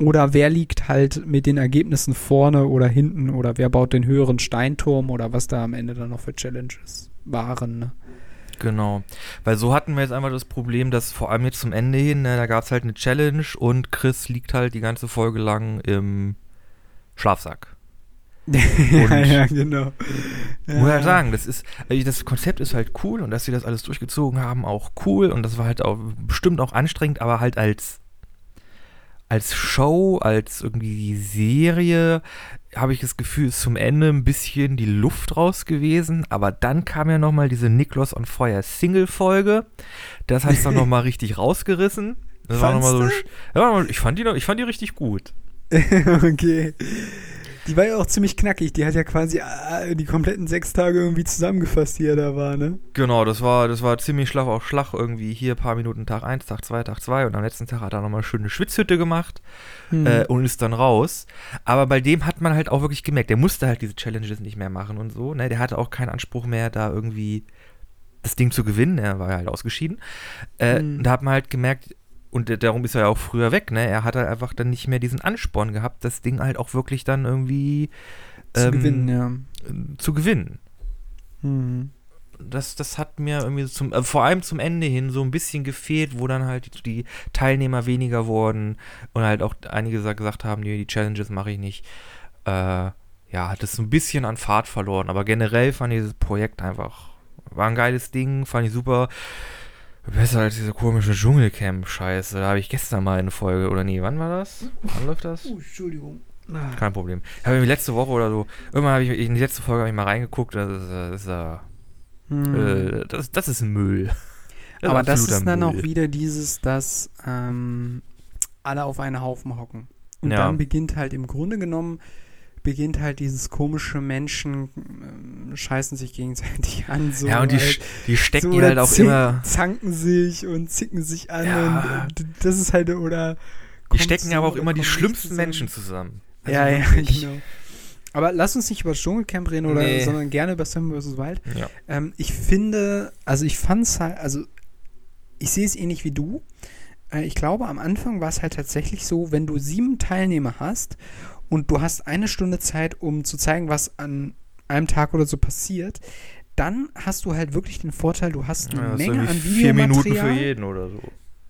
Oder wer liegt halt mit den Ergebnissen vorne oder hinten oder wer baut den höheren Steinturm oder was da am Ende dann noch für Challenges waren. Ne? Genau. Weil so hatten wir jetzt einfach das Problem, dass vor allem jetzt zum Ende hin, ne, da gab es halt eine Challenge und Chris liegt halt die ganze Folge lang im Schlafsack. [laughs] ja, ja, genau. Ich muss halt sagen, das ist, das Konzept ist halt cool und dass sie das alles durchgezogen haben, auch cool und das war halt auch bestimmt auch anstrengend, aber halt als als Show, als irgendwie Serie, habe ich das Gefühl, ist zum Ende ein bisschen die Luft raus gewesen. Aber dann kam ja nochmal diese Niklas on Fire Single-Folge. Das hat es dann nochmal [laughs] richtig rausgerissen. Das war noch mal so, ja, ich fand, die, noch- ich fand die richtig gut. [laughs] okay. Die war ja auch ziemlich knackig. Die hat ja quasi äh, die kompletten sechs Tage irgendwie zusammengefasst, die er da war, ne? Genau, das war, das war ziemlich Schlag auf Schlag irgendwie. Hier ein paar Minuten Tag 1, Tag 2, Tag 2 und am letzten Tag hat er nochmal eine schöne Schwitzhütte gemacht Hm. äh, und ist dann raus. Aber bei dem hat man halt auch wirklich gemerkt, der musste halt diese Challenges nicht mehr machen und so. Ne? Der hatte auch keinen Anspruch mehr, da irgendwie das Ding zu gewinnen. Er war ja halt ausgeschieden. Äh, Mhm. Da hat man halt gemerkt, und darum ist er ja auch früher weg, ne? Er hat halt einfach dann nicht mehr diesen Ansporn gehabt, das Ding halt auch wirklich dann irgendwie zu ähm, gewinnen, ja. zu gewinnen. Hm. das, das hat mir irgendwie zum, äh, vor allem zum Ende hin so ein bisschen gefehlt, wo dann halt die, die Teilnehmer weniger wurden und halt auch einige gesagt haben, nee, die Challenges mache ich nicht. Äh, ja, hat es so ein bisschen an Fahrt verloren. Aber generell fand ich dieses Projekt einfach, war ein geiles Ding, fand ich super. Besser als diese komische Dschungelcamp-Scheiße. Da habe ich gestern mal eine Folge, oder nee, wann war das? Wann läuft das? Oh, Entschuldigung. Kein Problem. Habe ich letzte Woche oder so, irgendwann habe ich in die letzte Folge habe ich mal reingeguckt, das ist, das ist, äh, Hm. äh, das, das ist Müll. Das [laughs] Aber das absoluter ist dann auch Müll. wieder dieses, dass ähm, alle auf einen Haufen hocken. Und Ja. dann beginnt halt im Grunde genommen, beginnt halt dieses komische Menschen ähm, scheißen sich gegenseitig [laughs] an. So Ja, und die, halt, die stecken so halt auch zink- immer. zanken sich und zicken sich an. Ja. Und, und das ist halt, oder. Die stecken so aber auch immer die schlimmsten zusammen. Menschen zusammen. Also ja, ja, wirklich. genau. Aber lass uns nicht über das Dschungelcamp reden, oder, Nee. sondern gerne über Sam vs. Wild. Ja. Ähm, ich finde, also ich fand es halt, also ich sehe es ähnlich wie du. Äh, ich glaube, am Anfang war es halt tatsächlich so, wenn du sieben Teilnehmer hast und du hast eine Stunde Zeit, um zu zeigen, was an einem Tag oder so passiert, dann hast du halt wirklich den Vorteil, du hast eine Ja, Menge an vier Minuten für Videomaterial. jeden oder so.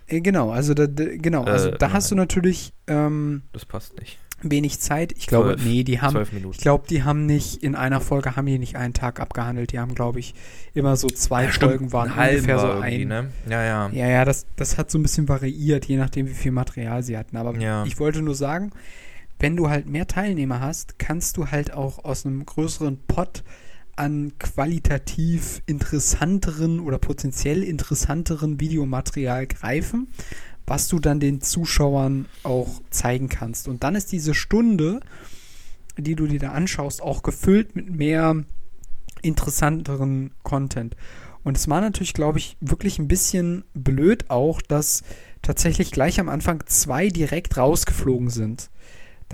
Äh, genau, also da, genau, also Äh, da hast du natürlich ähm, Das passt nicht. wenig Zeit. Ich glaube, Zwölf. nee, die haben ich glaube, die haben nicht in einer Folge haben die nicht einen Tag abgehandelt. Die haben, glaube ich, immer so zwei Ja, Folgen waren ungefähr so war ein. Ne? Ja, ja. Ja, ja, das, das hat so ein bisschen variiert, je nachdem, wie viel Material sie hatten. Aber Ja. ich wollte nur sagen, wenn du halt mehr Teilnehmer hast, kannst du halt auch aus einem größeren Pot an qualitativ interessanteren oder potenziell interessanteren Videomaterial greifen, was du dann den Zuschauern auch zeigen kannst. Und dann ist diese Stunde, die du dir da anschaust, auch gefüllt mit mehr interessanteren Content. Und es war natürlich, glaube ich, wirklich ein bisschen blöd auch, dass tatsächlich gleich am Anfang zwei direkt rausgeflogen sind.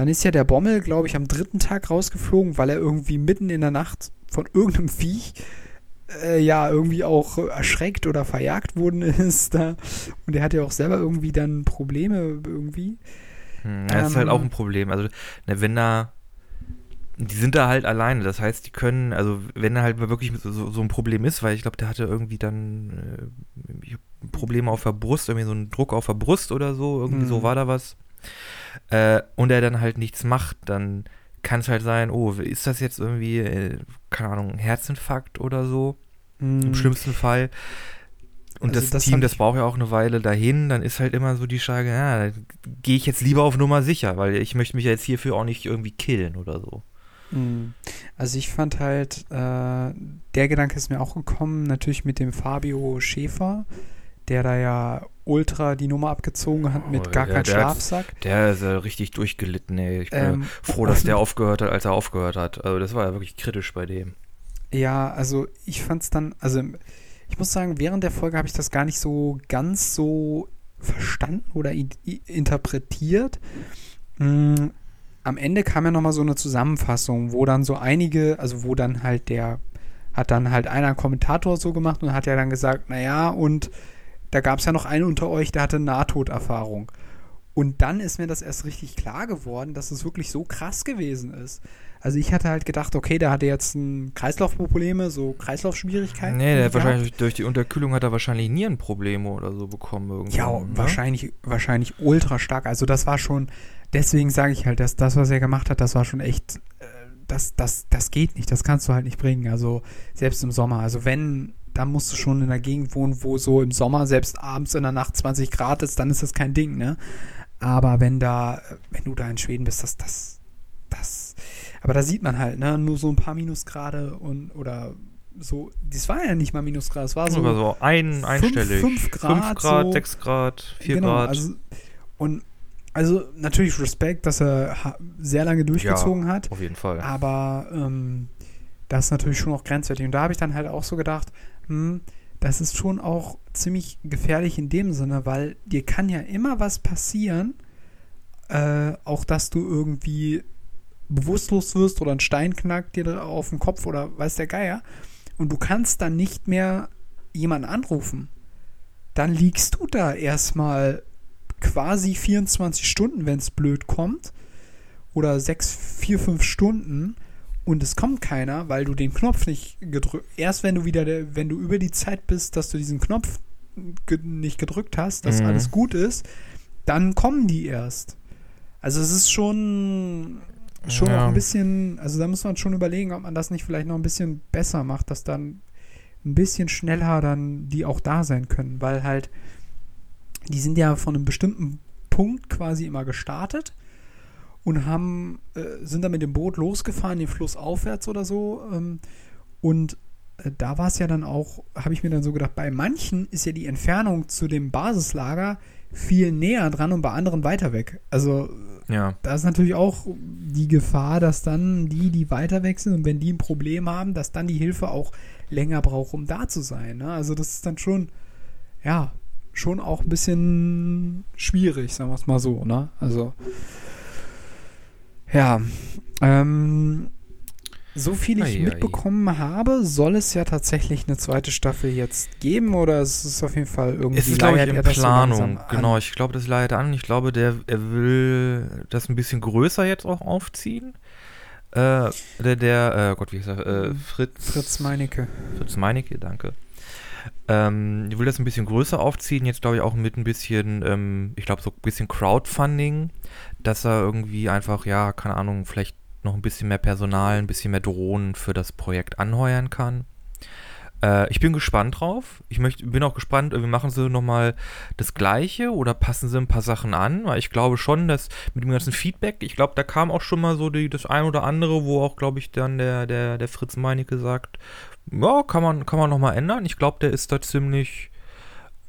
Dann ist ja der Bommel, glaube ich, am dritten Tag rausgeflogen, weil er irgendwie mitten in der Nacht von irgendeinem Viech äh, ja irgendwie auch erschreckt oder verjagt worden [laughs] ist da. Und er hat ja auch selber irgendwie dann Probleme irgendwie. Hm, ja, das ist halt Ähm, auch ein Problem. Also, ne, wenn da. Die sind da halt alleine. Das heißt, die können, also wenn da halt wirklich so, so ein Problem ist, weil ich glaube, der hatte irgendwie dann äh, Probleme auf der Brust, irgendwie so einen Druck auf der Brust oder so, irgendwie Mhm. so war da was. Äh, und er dann halt nichts macht, dann kann es halt sein, oh, ist das jetzt irgendwie, äh, keine Ahnung, ein Herzinfarkt oder so? Im schlimmsten Fall. Und Also das, das Team, das braucht ja auch eine Weile dahin, dann ist halt immer so die Frage, ja, dann gehe ich jetzt lieber auf Nummer sicher, weil ich möchte mich ja jetzt hierfür auch nicht irgendwie killen oder so. Mhm. Also ich fand halt, äh, der Gedanke ist mir auch gekommen, natürlich mit dem Fabio Schäfer, der da ja ultra die Nummer abgezogen hat mit Oh, gar ja, kein der hat- Schlafsack. Der ist ja richtig durchgelitten, ey. Ich bin Ähm, froh, dass der aufgehört hat, als er aufgehört hat. Also das war ja wirklich kritisch bei dem. Ja, also ich fand es dann, also ich muss sagen, während der Folge habe ich das gar nicht so ganz so verstanden oder interpretiert. Mm, am Ende kam ja nochmal so eine Zusammenfassung, wo dann so einige, also wo dann halt der, hat dann halt einer Kommentator so gemacht und hat ja dann gesagt, naja, und da gab es ja noch einen unter euch, der hatte Nahtoderfahrung. Und dann ist mir das erst richtig klar geworden, dass es wirklich so krass gewesen ist. Also ich hatte halt gedacht, okay, der hatte jetzt ein Kreislaufprobleme, so Kreislaufschwierigkeiten. Nee, der hat wahrscheinlich durch die Unterkühlung hat er wahrscheinlich Nierenprobleme oder so bekommen irgendwann. Ja, ne? wahrscheinlich, wahrscheinlich ultra stark. Also das war schon, deswegen sage ich halt, dass das, was er gemacht hat, das war schon echt, äh, das, das, das geht nicht, das kannst du halt nicht bringen. Also selbst im Sommer. Also wenn, dann musst du schon in der Gegend wohnen, wo so im Sommer selbst abends in der Nacht 20 Grad ist, dann ist das kein Ding, ne? Aber wenn da, wenn du da in Schweden bist, das, das, das, aber da sieht man halt, ne, nur so ein paar Minusgrade und, oder so, das war ja nicht mal Minusgrad, es war so, Sogar so ein, einstellig. fünf Grad, 5 Grad, so. 6 Grad, 4 genau, Grad. Also, und also natürlich Respekt, dass er sehr lange durchgezogen hat, auf jeden Fall. aber ähm, das ist natürlich schon auch grenzwertig. Und da habe ich dann halt auch so gedacht, hm, das ist schon auch ziemlich gefährlich in dem Sinne, weil dir kann ja immer was passieren, äh, auch dass du irgendwie bewusstlos wirst oder ein Stein knackt dir auf den Kopf oder weiß der Geier und du kannst dann nicht mehr jemanden anrufen. Dann liegst du da erstmal quasi 24 Stunden, wenn es blöd kommt oder sechs, vier, fünf Stunden und es kommt keiner, weil du den Knopf nicht gedrückt, erst wenn du wieder, der, wenn du über die Zeit bist, dass du diesen Knopf ge nicht gedrückt hast, dass Mhm. alles gut ist, dann kommen die erst. Also es ist schon, schon Ja. auch ein bisschen, also da muss man schon überlegen, ob man das nicht vielleicht noch ein bisschen besser macht, dass dann ein bisschen schneller dann die auch da sein können, weil halt die sind ja von einem bestimmten Punkt quasi immer gestartet und haben äh, sind dann mit dem Boot losgefahren, den Fluss aufwärts oder so ähm, und äh, da war es ja dann auch, habe ich mir dann so gedacht, bei manchen ist ja die Entfernung zu dem Basislager viel näher dran und bei anderen weiter weg. Also Ja. da ist natürlich auch die Gefahr, dass dann die, die weiter weg sind und wenn die ein Problem haben, dass dann die Hilfe auch länger braucht, um da zu sein. Ne? Also das ist dann schon, ja, schon auch ein bisschen schwierig, sagen wir es mal so. Ne? Also, ja, ähm, so viel ich ei. mitbekommen habe, soll es ja tatsächlich eine zweite Staffel jetzt geben oder ist es auf jeden Fall irgendwie Es ist, glaube ich, in so Planung. an? genau, ich glaube, das leitet an. Ich glaube, der, er will das ein bisschen größer jetzt auch aufziehen. Äh, der, der, äh, Gott, wie ist er? Äh, Fritz. Fritz Meinecke. Fritz Meinecke, danke. Ähm, ich will das ein bisschen größer aufziehen, jetzt glaube ich auch mit ein bisschen, ähm, ich glaube so ein bisschen Crowdfunding, dass er irgendwie einfach, ja, keine Ahnung, vielleicht noch ein bisschen mehr Personal, ein bisschen mehr Drohnen für das Projekt anheuern kann. Äh, ich bin gespannt drauf. Ich möchte, bin auch gespannt, irgendwie machen sie nochmal das Gleiche oder passen sie ein paar Sachen an, weil ich glaube schon, dass mit dem ganzen Feedback, ich glaube, da kam auch schon mal so die, das ein oder andere, wo auch, glaube ich, dann der, der, der Fritz Meinecke sagt, ja, kann man, kann man nochmal ändern. Ich glaube, der ist da ziemlich.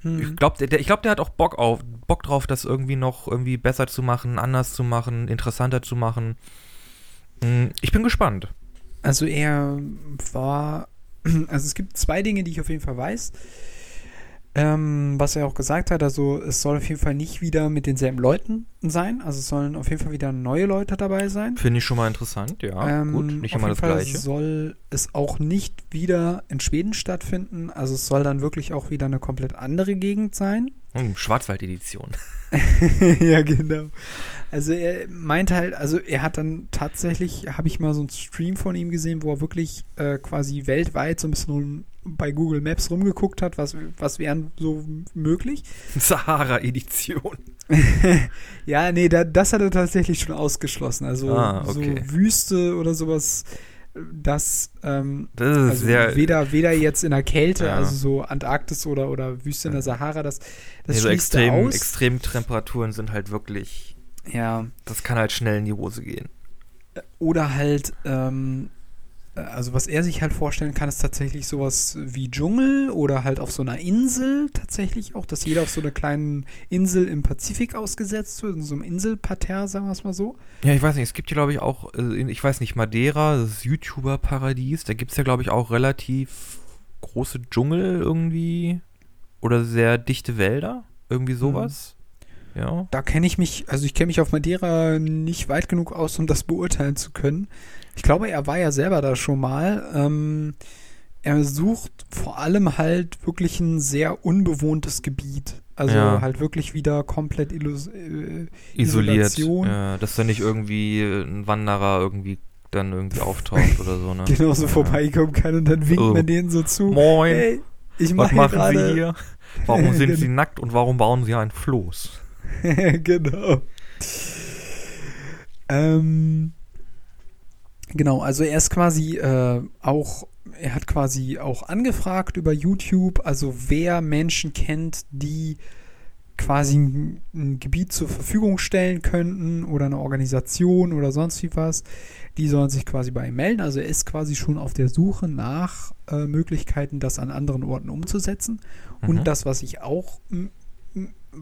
Hm. Ich glaube, der, ich glaub, der hat auch Bock auf, Bock drauf, das irgendwie noch irgendwie besser zu machen, anders zu machen, interessanter zu machen. Hm, Ich bin gespannt. Also er war, [clears throat] also es gibt zwei Dinge, die ich auf jeden Fall weiß. Ähm, was er auch gesagt hat, also es soll auf jeden Fall nicht wieder mit denselben Leuten sein. Also es sollen auf jeden Fall wieder neue Leute dabei sein. Finde ich schon mal interessant, ja. Ähm, gut, nicht immer das Fall Gleiche. soll es auch nicht wieder in Schweden stattfinden. Also es soll dann wirklich auch wieder eine komplett andere Gegend sein. Hm, Schwarzwald-Edition. [laughs] ja, genau. Also er meint halt, also er hat dann tatsächlich, habe ich mal so einen Stream von ihm gesehen, wo er wirklich äh, quasi weltweit so ein bisschen bei Google Maps rumgeguckt hat, was, was wären so möglich. [laughs] Sahara-Edition. [laughs] Ja, nee, da, das hat er tatsächlich schon ausgeschlossen. Also Ah, okay. so Wüste oder sowas, das ähm, Das ist also sehr. weder, weder jetzt in der Kälte, Ja. also so Antarktis oder, oder Wüste in der Sahara, das, das nee, so extrem, aus. extrem Temperaturen sind halt wirklich. ja, Das kann halt schnell in die Hose gehen. Oder halt, ähm, äh, also was er sich halt vorstellen kann, ist tatsächlich sowas wie Dschungel oder halt auf so einer Insel tatsächlich auch, dass jeder auf so einer kleinen Insel im Pazifik ausgesetzt wird, in so einem Inselparterre, sagen wir es mal so. Ja, ich weiß nicht, es gibt ja, glaube ich, auch, äh, ich weiß nicht, Madeira, das YouTuber-Paradies, da gibt es ja, glaube ich, auch relativ große Dschungel irgendwie oder sehr dichte Wälder, irgendwie sowas. Ja. Da kenne ich mich, also ich kenne mich auf Madeira nicht weit genug aus, um das beurteilen zu können. Ich glaube, er war ja selber da schon mal. Ähm, er sucht vor allem halt wirklich ein sehr unbewohntes Gebiet. Also Ja. halt wirklich wieder komplett illus äh, Isoliert. Isolation. Ja, dass da nicht irgendwie ein Wanderer irgendwie dann irgendwie auftaucht oder so, ne? [laughs] genauso Ja. vorbeikommen kann und dann winkt Oh. man denen so zu. Moin, Hey, ich was mache machen. Sie hier? Warum sind Genau. [laughs] Sie nackt und warum bauen Sie ein Floß? [laughs] genau. Ähm, genau, also er ist quasi äh, auch, er hat quasi auch angefragt über YouTube, also wer Menschen kennt, die quasi ein, ein Gebiet zur Verfügung stellen könnten oder eine Organisation oder sonst wie was, die sollen sich quasi bei ihm melden. Also er ist quasi schon auf der Suche nach äh, Möglichkeiten, das an anderen Orten umzusetzen. Mhm. Und das, was ich auch,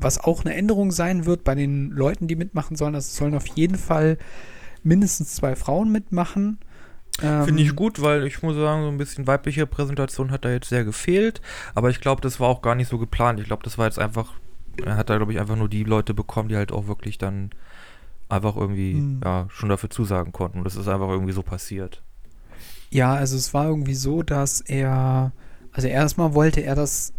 was auch eine Änderung sein wird bei den Leuten, die mitmachen sollen, das sollen auf jeden Fall mindestens zwei Frauen mitmachen. Ähm, Finde ich gut, weil ich muss sagen, so ein bisschen weibliche Präsentation hat da jetzt sehr gefehlt. Aber ich glaube, das war auch gar nicht so geplant. Ich glaube, das war jetzt einfach, er hat da, glaube ich, einfach nur die Leute bekommen, die halt auch wirklich dann einfach irgendwie, Hm. ja, schon dafür zusagen konnten. Und das ist einfach irgendwie so passiert. Ja, also es war irgendwie so, dass er, also erstmal wollte er das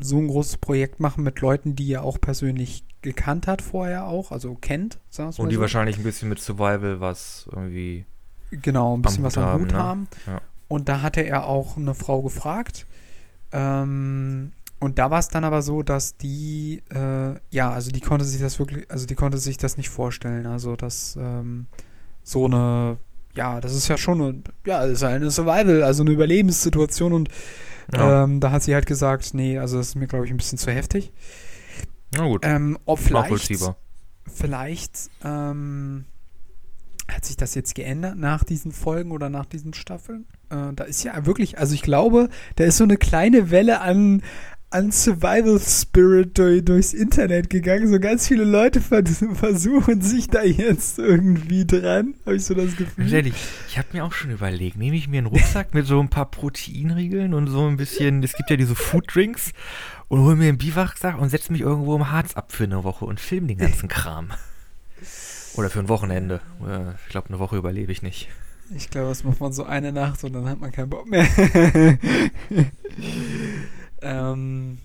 so ein großes Projekt machen mit Leuten, die er auch persönlich gekannt hat vorher auch, also kennt, Und die so. wahrscheinlich ein bisschen mit Survival was irgendwie genau, ein bisschen was am haben, Hut ne? haben. Ja. Und da hatte er auch eine Frau gefragt. Ähm, und da war es dann aber so, dass die, äh, ja, also die konnte sich das wirklich, also die konnte sich das nicht vorstellen. Also, dass ähm, so eine, ja, das ist ja schon eine, ja, ist eine Survival, also eine Überlebenssituation. Und Ja. ähm, da hat sie halt gesagt, nee, also das ist mir, glaube ich, ein bisschen zu heftig. Na gut, Ähm, ob vielleicht, vielleicht ähm, hat sich das jetzt geändert nach diesen Folgen oder nach diesen Staffeln. Äh, da ist ja wirklich, also ich glaube, da ist so eine kleine Welle an, an Survival Spirit durch, durchs Internet gegangen. So ganz viele Leute ver [laughs] versuchen sich da jetzt irgendwie dran. Habe ich so das Gefühl. Ehrlich, ich habe mir auch schon überlegt, nehme ich mir einen Rucksack mit so ein paar Proteinriegeln und so ein bisschen, es gibt ja diese Food-Drinks und hole mir einen Biwaksack und setze mich irgendwo im Harz ab für eine Woche und film den ganzen Kram. Oder für ein Wochenende. Ich glaube, eine Woche überlebe ich nicht. Ich glaube, das macht man so eine Nacht und dann hat man keinen Bock mehr. [laughs] ähm,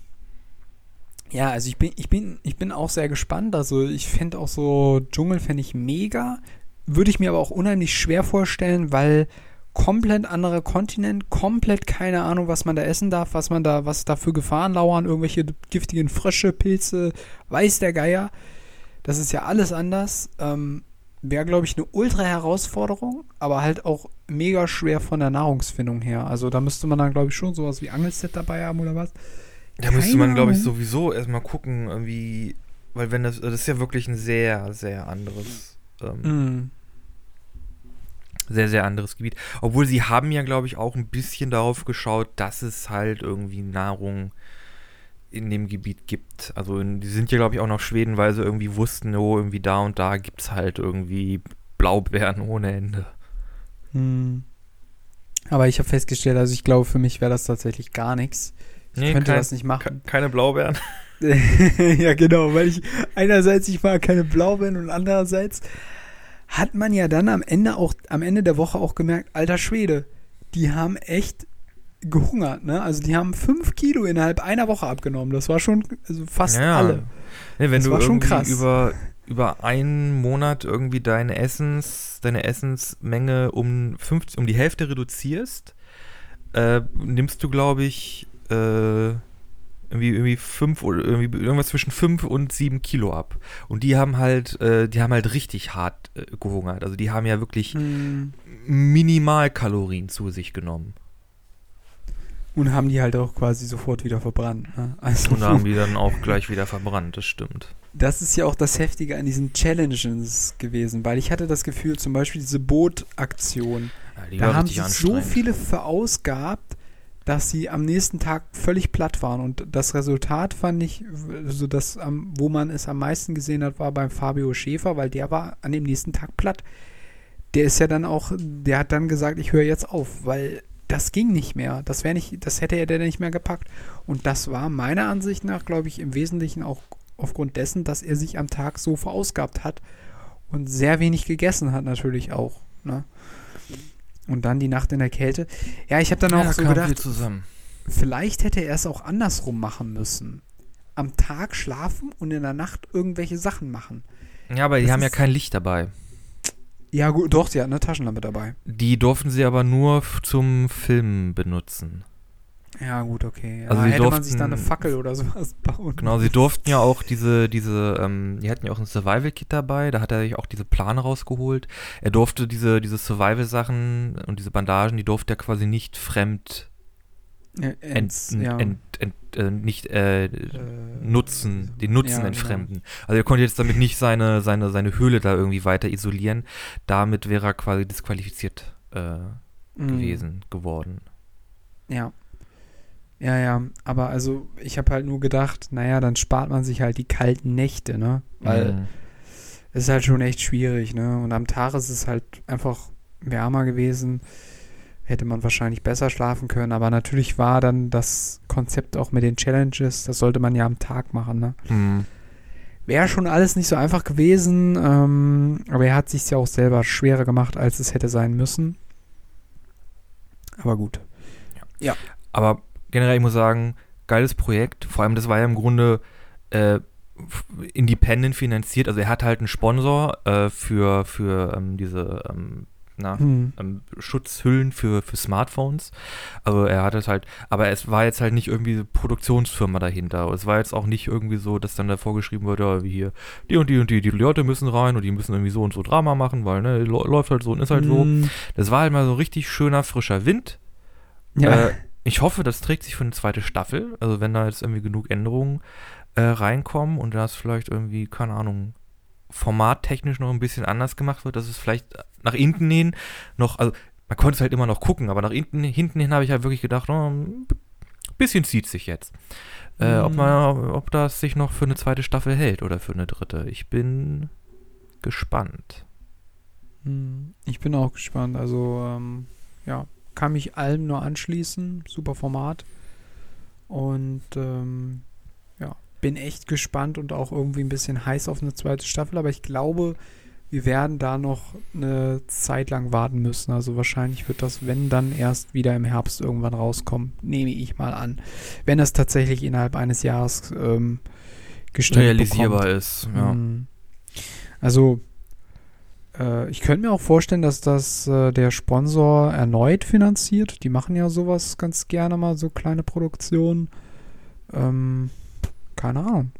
ja, also ich bin, ich bin, ich bin auch sehr gespannt. Also ich fände auch so Dschungel fände ich mega. Würde ich mir aber auch unheimlich schwer vorstellen, weil komplett anderer Kontinent, komplett keine Ahnung, was man da essen darf, was man da, was da für Gefahren lauern, irgendwelche giftigen Frösche, Pilze, weiß der Geier. Das ist ja alles anders. Ähm, Wäre, glaube ich, eine Ultra-Herausforderung, aber halt auch mega schwer von der Nahrungsfindung her. Also da müsste man dann, glaube ich, schon sowas wie Angelset dabei haben oder was. Da müsste Keine man, glaube ich, sowieso erstmal gucken, irgendwie, weil wenn das, das ist ja wirklich ein sehr, sehr anderes, ähm, Mm. sehr, sehr anderes Gebiet. Obwohl sie haben ja, glaube ich, auch ein bisschen darauf geschaut, dass es halt irgendwie Nahrung in dem Gebiet gibt. Also in, die sind ja, glaube ich, auch nach Schweden, weil sie irgendwie wussten, oh, irgendwie da und da gibt es halt irgendwie Blaubeeren ohne Ende. Hm. Aber ich habe festgestellt, also ich glaube, für mich wäre das tatsächlich gar nichts. Ich Nee, könnte kein- das nicht machen. Keine Blaubeeren. [laughs] [laughs] ja, genau, weil ich einerseits ich mag keine Blaubeeren und andererseits hat man ja dann am Ende auch am Ende der Woche auch gemerkt, alter Schwede, die haben echt gehungert, ne? Also die haben fünf Kilo innerhalb einer Woche abgenommen. Das war schon also fast Ja. alle. Nee, wenn Das du war schon krass. über über einen Monat irgendwie deine Essens deine Essensmenge um 50, um die Hälfte reduzierst, äh, nimmst du glaube ich äh, irgendwie irgendwie fünf oder irgendwie irgendwas zwischen fünf und sieben Kilo ab. Und die haben halt äh, die haben halt richtig hart äh, gehungert. Also die haben ja wirklich Hm. Minimalkalorien zu sich genommen. Und haben die halt auch quasi sofort wieder verbrannt. Ne? Also Und haben die dann auch [laughs] gleich wieder verbrannt. Das stimmt. Das ist ja auch das Heftige an diesen Challenges gewesen, weil ich hatte das Gefühl, zum Beispiel diese Bootaktion, Ja, die da haben sich so viele verausgabt, dass sie am nächsten Tag völlig platt waren. Und das Resultat fand ich, also das, wo man es am meisten gesehen hat, war beim Fabio Schäfer, weil der war an dem nächsten Tag platt. Der ist ja dann auch, der hat dann gesagt, ich höre jetzt auf, weil das ging nicht mehr. Das wäre nicht, das hätte er dann nicht mehr gepackt. Und das war meiner Ansicht nach, glaube ich, im Wesentlichen auch aufgrund dessen, dass er sich am Tag so verausgabt hat und sehr wenig gegessen hat natürlich auch. Ne? Und dann die Nacht in der Kälte. Ja, ich habe dann auch ja, so gedacht, zusammen. vielleicht hätte er es auch andersrum machen müssen. Am Tag schlafen und in der Nacht irgendwelche Sachen machen. Ja, aber die Das haben ja kein Licht dabei. Ja, gut, doch, sie hat eine Taschenlampe dabei. Die durften sie aber nur zum Filmen benutzen. Ja, gut, okay. Ja, Also die hätte man sich da durften- eine Fackel oder sowas [laughs] bauen. Genau, sie durften ja auch diese, diese, ähm, die hatten ja auch ein Survival-Kit dabei, da hat er sich auch diese Plane rausgeholt. Er durfte diese, diese Survival-Sachen und diese Bandagen, die durfte er quasi nicht fremd Ja, ent, ents, ja. ent, ent, äh, nicht äh, Äh, nutzen, den Nutzen ja, genau. entfremden. Also er konnte jetzt damit nicht seine, seine, seine Höhle da irgendwie weiter isolieren. Damit wäre er quasi disqualifiziert äh, Mhm. gewesen, geworden. Ja. Ja, ja, aber also ich habe halt nur gedacht, naja, dann spart man sich halt die kalten Nächte, ne? Weil Mhm. es ist halt schon echt schwierig, ne? Und am Tag ist es halt einfach wärmer gewesen. Hätte man wahrscheinlich besser schlafen können, aber natürlich war dann das Konzept auch mit den Challenges, das sollte man ja am Tag machen, ne? Mhm. Wäre schon alles nicht so einfach gewesen, ähm, aber er hat sich ja auch selber schwerer gemacht, als es hätte sein müssen. Aber gut. Aber generell, ich muss sagen, geiles Projekt. Vor allem, das war ja im Grunde äh, independent finanziert. Also er hat halt einen Sponsor äh, für, für ähm, diese, ähm, na, Hm. ähm, Schutzhüllen für, für Smartphones. Also er hat es halt, aber es war jetzt halt nicht irgendwie eine Produktionsfirma dahinter. Es war jetzt auch nicht irgendwie so, dass dann davor geschrieben wurde, ja, wie hier, die und die und die, die Leute müssen rein und die müssen irgendwie so und so Drama machen, weil, ne, läuft halt so und ist halt so. Hm. Das war halt mal so richtig schöner, frischer Wind. Ja. Äh, ich hoffe, das trägt sich für eine zweite Staffel. Also wenn da jetzt irgendwie genug Änderungen äh, reinkommen und das vielleicht irgendwie, keine Ahnung, formattechnisch noch ein bisschen anders gemacht wird, dass es vielleicht nach hinten hin noch, also man konnte es halt immer noch gucken, aber nach hinten, hinten hin habe ich halt wirklich gedacht, oh, ein bisschen zieht sich jetzt. Äh, ob, Mhm. man, ob das sich noch für eine zweite Staffel hält oder für eine dritte. Ich bin gespannt. Hm, Ich bin auch gespannt. Also, ähm, ja, kann mich allem nur anschließen. Super Format. Und ähm, ja, bin echt gespannt und auch irgendwie ein bisschen heiß auf eine zweite Staffel. Aber ich glaube, wir werden da noch eine Zeit lang warten müssen. Also wahrscheinlich wird das, wenn dann erst wieder im Herbst irgendwann rauskommen, nehme ich mal an. Wenn das tatsächlich innerhalb eines Jahres ähm, gestellt Realisierbar bekommt. ist. Ja. Mm. Also, äh, ich könnte mir auch vorstellen, dass das äh, der Sponsor erneut finanziert. Die machen ja sowas ganz gerne mal, so kleine Produktionen. Ähm, keine Ahnung.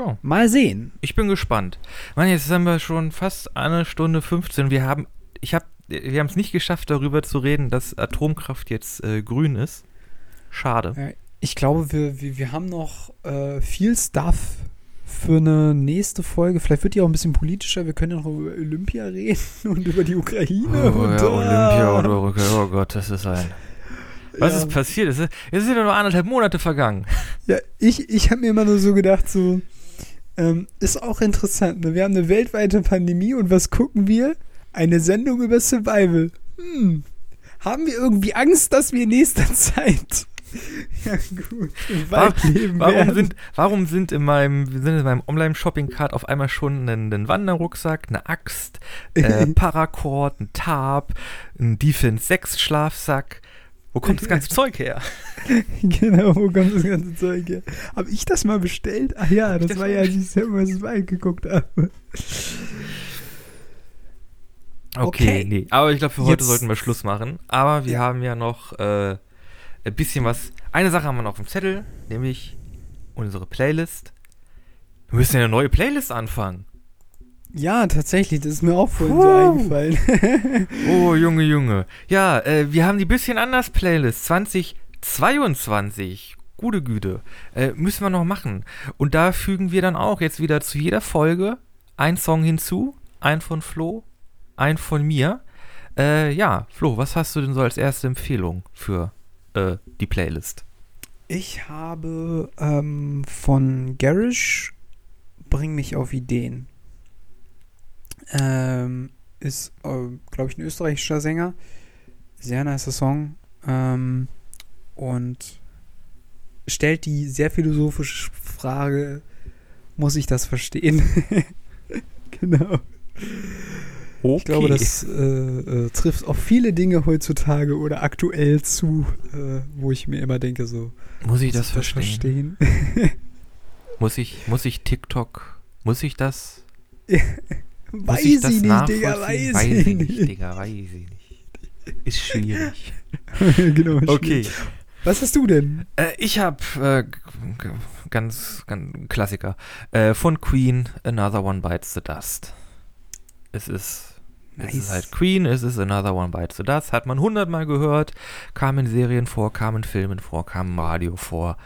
Schon. Mal sehen. Ich bin gespannt. Mann, jetzt haben wir schon fast eine Stunde 15. Wir haben, ich habe, wir haben es nicht geschafft, darüber zu reden, dass Atomkraft jetzt äh, grün ist. Schade. Ich glaube, wir, wir, wir haben noch äh, viel Stuff für eine nächste Folge. Vielleicht wird die auch ein bisschen politischer. Wir können ja noch über Olympia reden und über die Ukraine. Oh, und, ja, Olympia und. Europa. Oh Gott, das ist ein. [laughs] Was Ja. ist passiert? Es ist- es sind ja nur anderthalb Monate vergangen. Ja, ich, ich habe mir immer nur so gedacht, so, ähm, ist auch interessant. Ne? Wir haben eine weltweite Pandemie und was gucken wir? Eine Sendung über Survival. Hm. Haben wir irgendwie Angst, dass wir in nächster [laughs] Zeit ja gut leben Warum sind, warum sind in meinem, sind in meinem Online-Shopping-Cart auf einmal schon ein, ein Wanderrucksack, eine Axt, äh, [laughs] Paracord, ein Tarp, ein Defense 6 Schlafsack. Wo kommt das ganze [laughs] Zeug her? [laughs] genau, wo kommt das ganze Zeug her? Habe ich das mal bestellt? Ach ja, das das war ja, als ich selber das Wald geguckt habe. Okay, Okay. nee. Aber ich glaube, für heute Jetzt- sollten wir Schluss machen. Aber wir Ja. haben ja noch äh, ein bisschen was. Eine Sache haben wir noch auf dem Zettel, nämlich unsere Playlist. Wir müssen ja eine neue Playlist anfangen. Ja, tatsächlich, das ist mir auch vorhin so Puh. eingefallen. [laughs] Oh, Junge, Junge. Ja, äh, wir haben die bisschen anders Playlist 2022. Gute Güte. Äh, müssen wir noch machen. Und da fügen wir dann auch jetzt wieder zu jeder Folge ein Song hinzu. Ein von Flo, ein von mir. Äh, ja, Flo, was hast du denn so als erste Empfehlung für äh, die Playlist? Ich habe ähm, von Garish Bring mich auf Ideen. Ähm, ist, äh, glaube ich, ein österreichischer Sänger. Sehr nicer Song. Ähm, und stellt die sehr philosophische Frage, muss ich das verstehen? [laughs] genau. Okay. Ich glaube, das äh, äh, trifft auf viele Dinge heutzutage oder aktuell zu, äh, wo ich mir immer denke, so, muss ich muss das verstehen? verstehen? Muss ich, muss ich TikTok, muss ich das, [laughs] weiß ich ich nicht, Digga, nachvollziehen? weiß, ich nicht. Digga, weiß ich nicht. Ist schwierig. [laughs] genau, Okay. schwierig. Was hast du denn? Äh, ich habe äh, ganz, ganz Klassiker äh, von Queen Another One Bites the Dust. Es ist, es ist halt Queen, es ist Another One Bites the Dust. Hat man hundertmal gehört, kam in Serien vor, kam in Filmen vor, kam im Radio vor.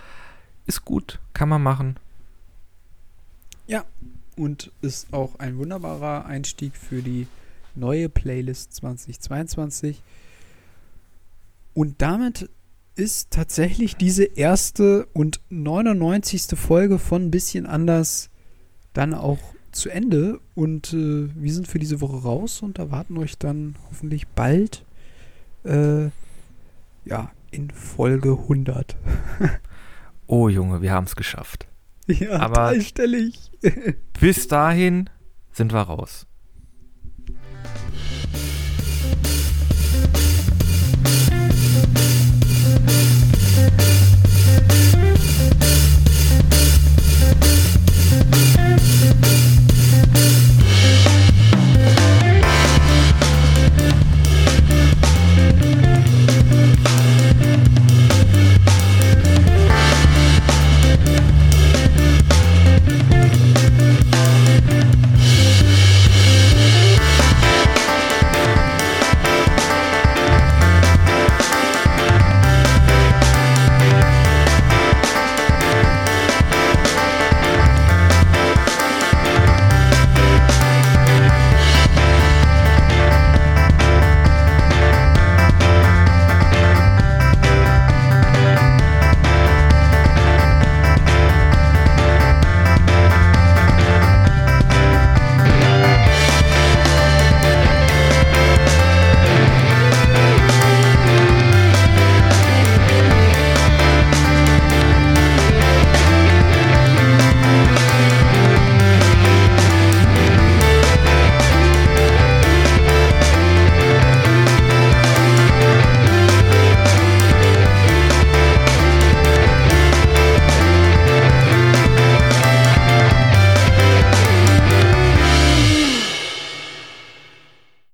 Ist gut, kann man machen. Und ist auch ein wunderbarer Einstieg für die neue Playlist 2022. Und damit ist tatsächlich diese erste und 99. Folge von Bisschen anders dann auch zu Ende. Und äh, wir sind für diese Woche raus und erwarten euch dann hoffentlich bald äh, ja, in Folge 100. [laughs] Oh Junge, wir haben es geschafft. Ja, Aber- dreistellig. Bis dahin sind wir raus.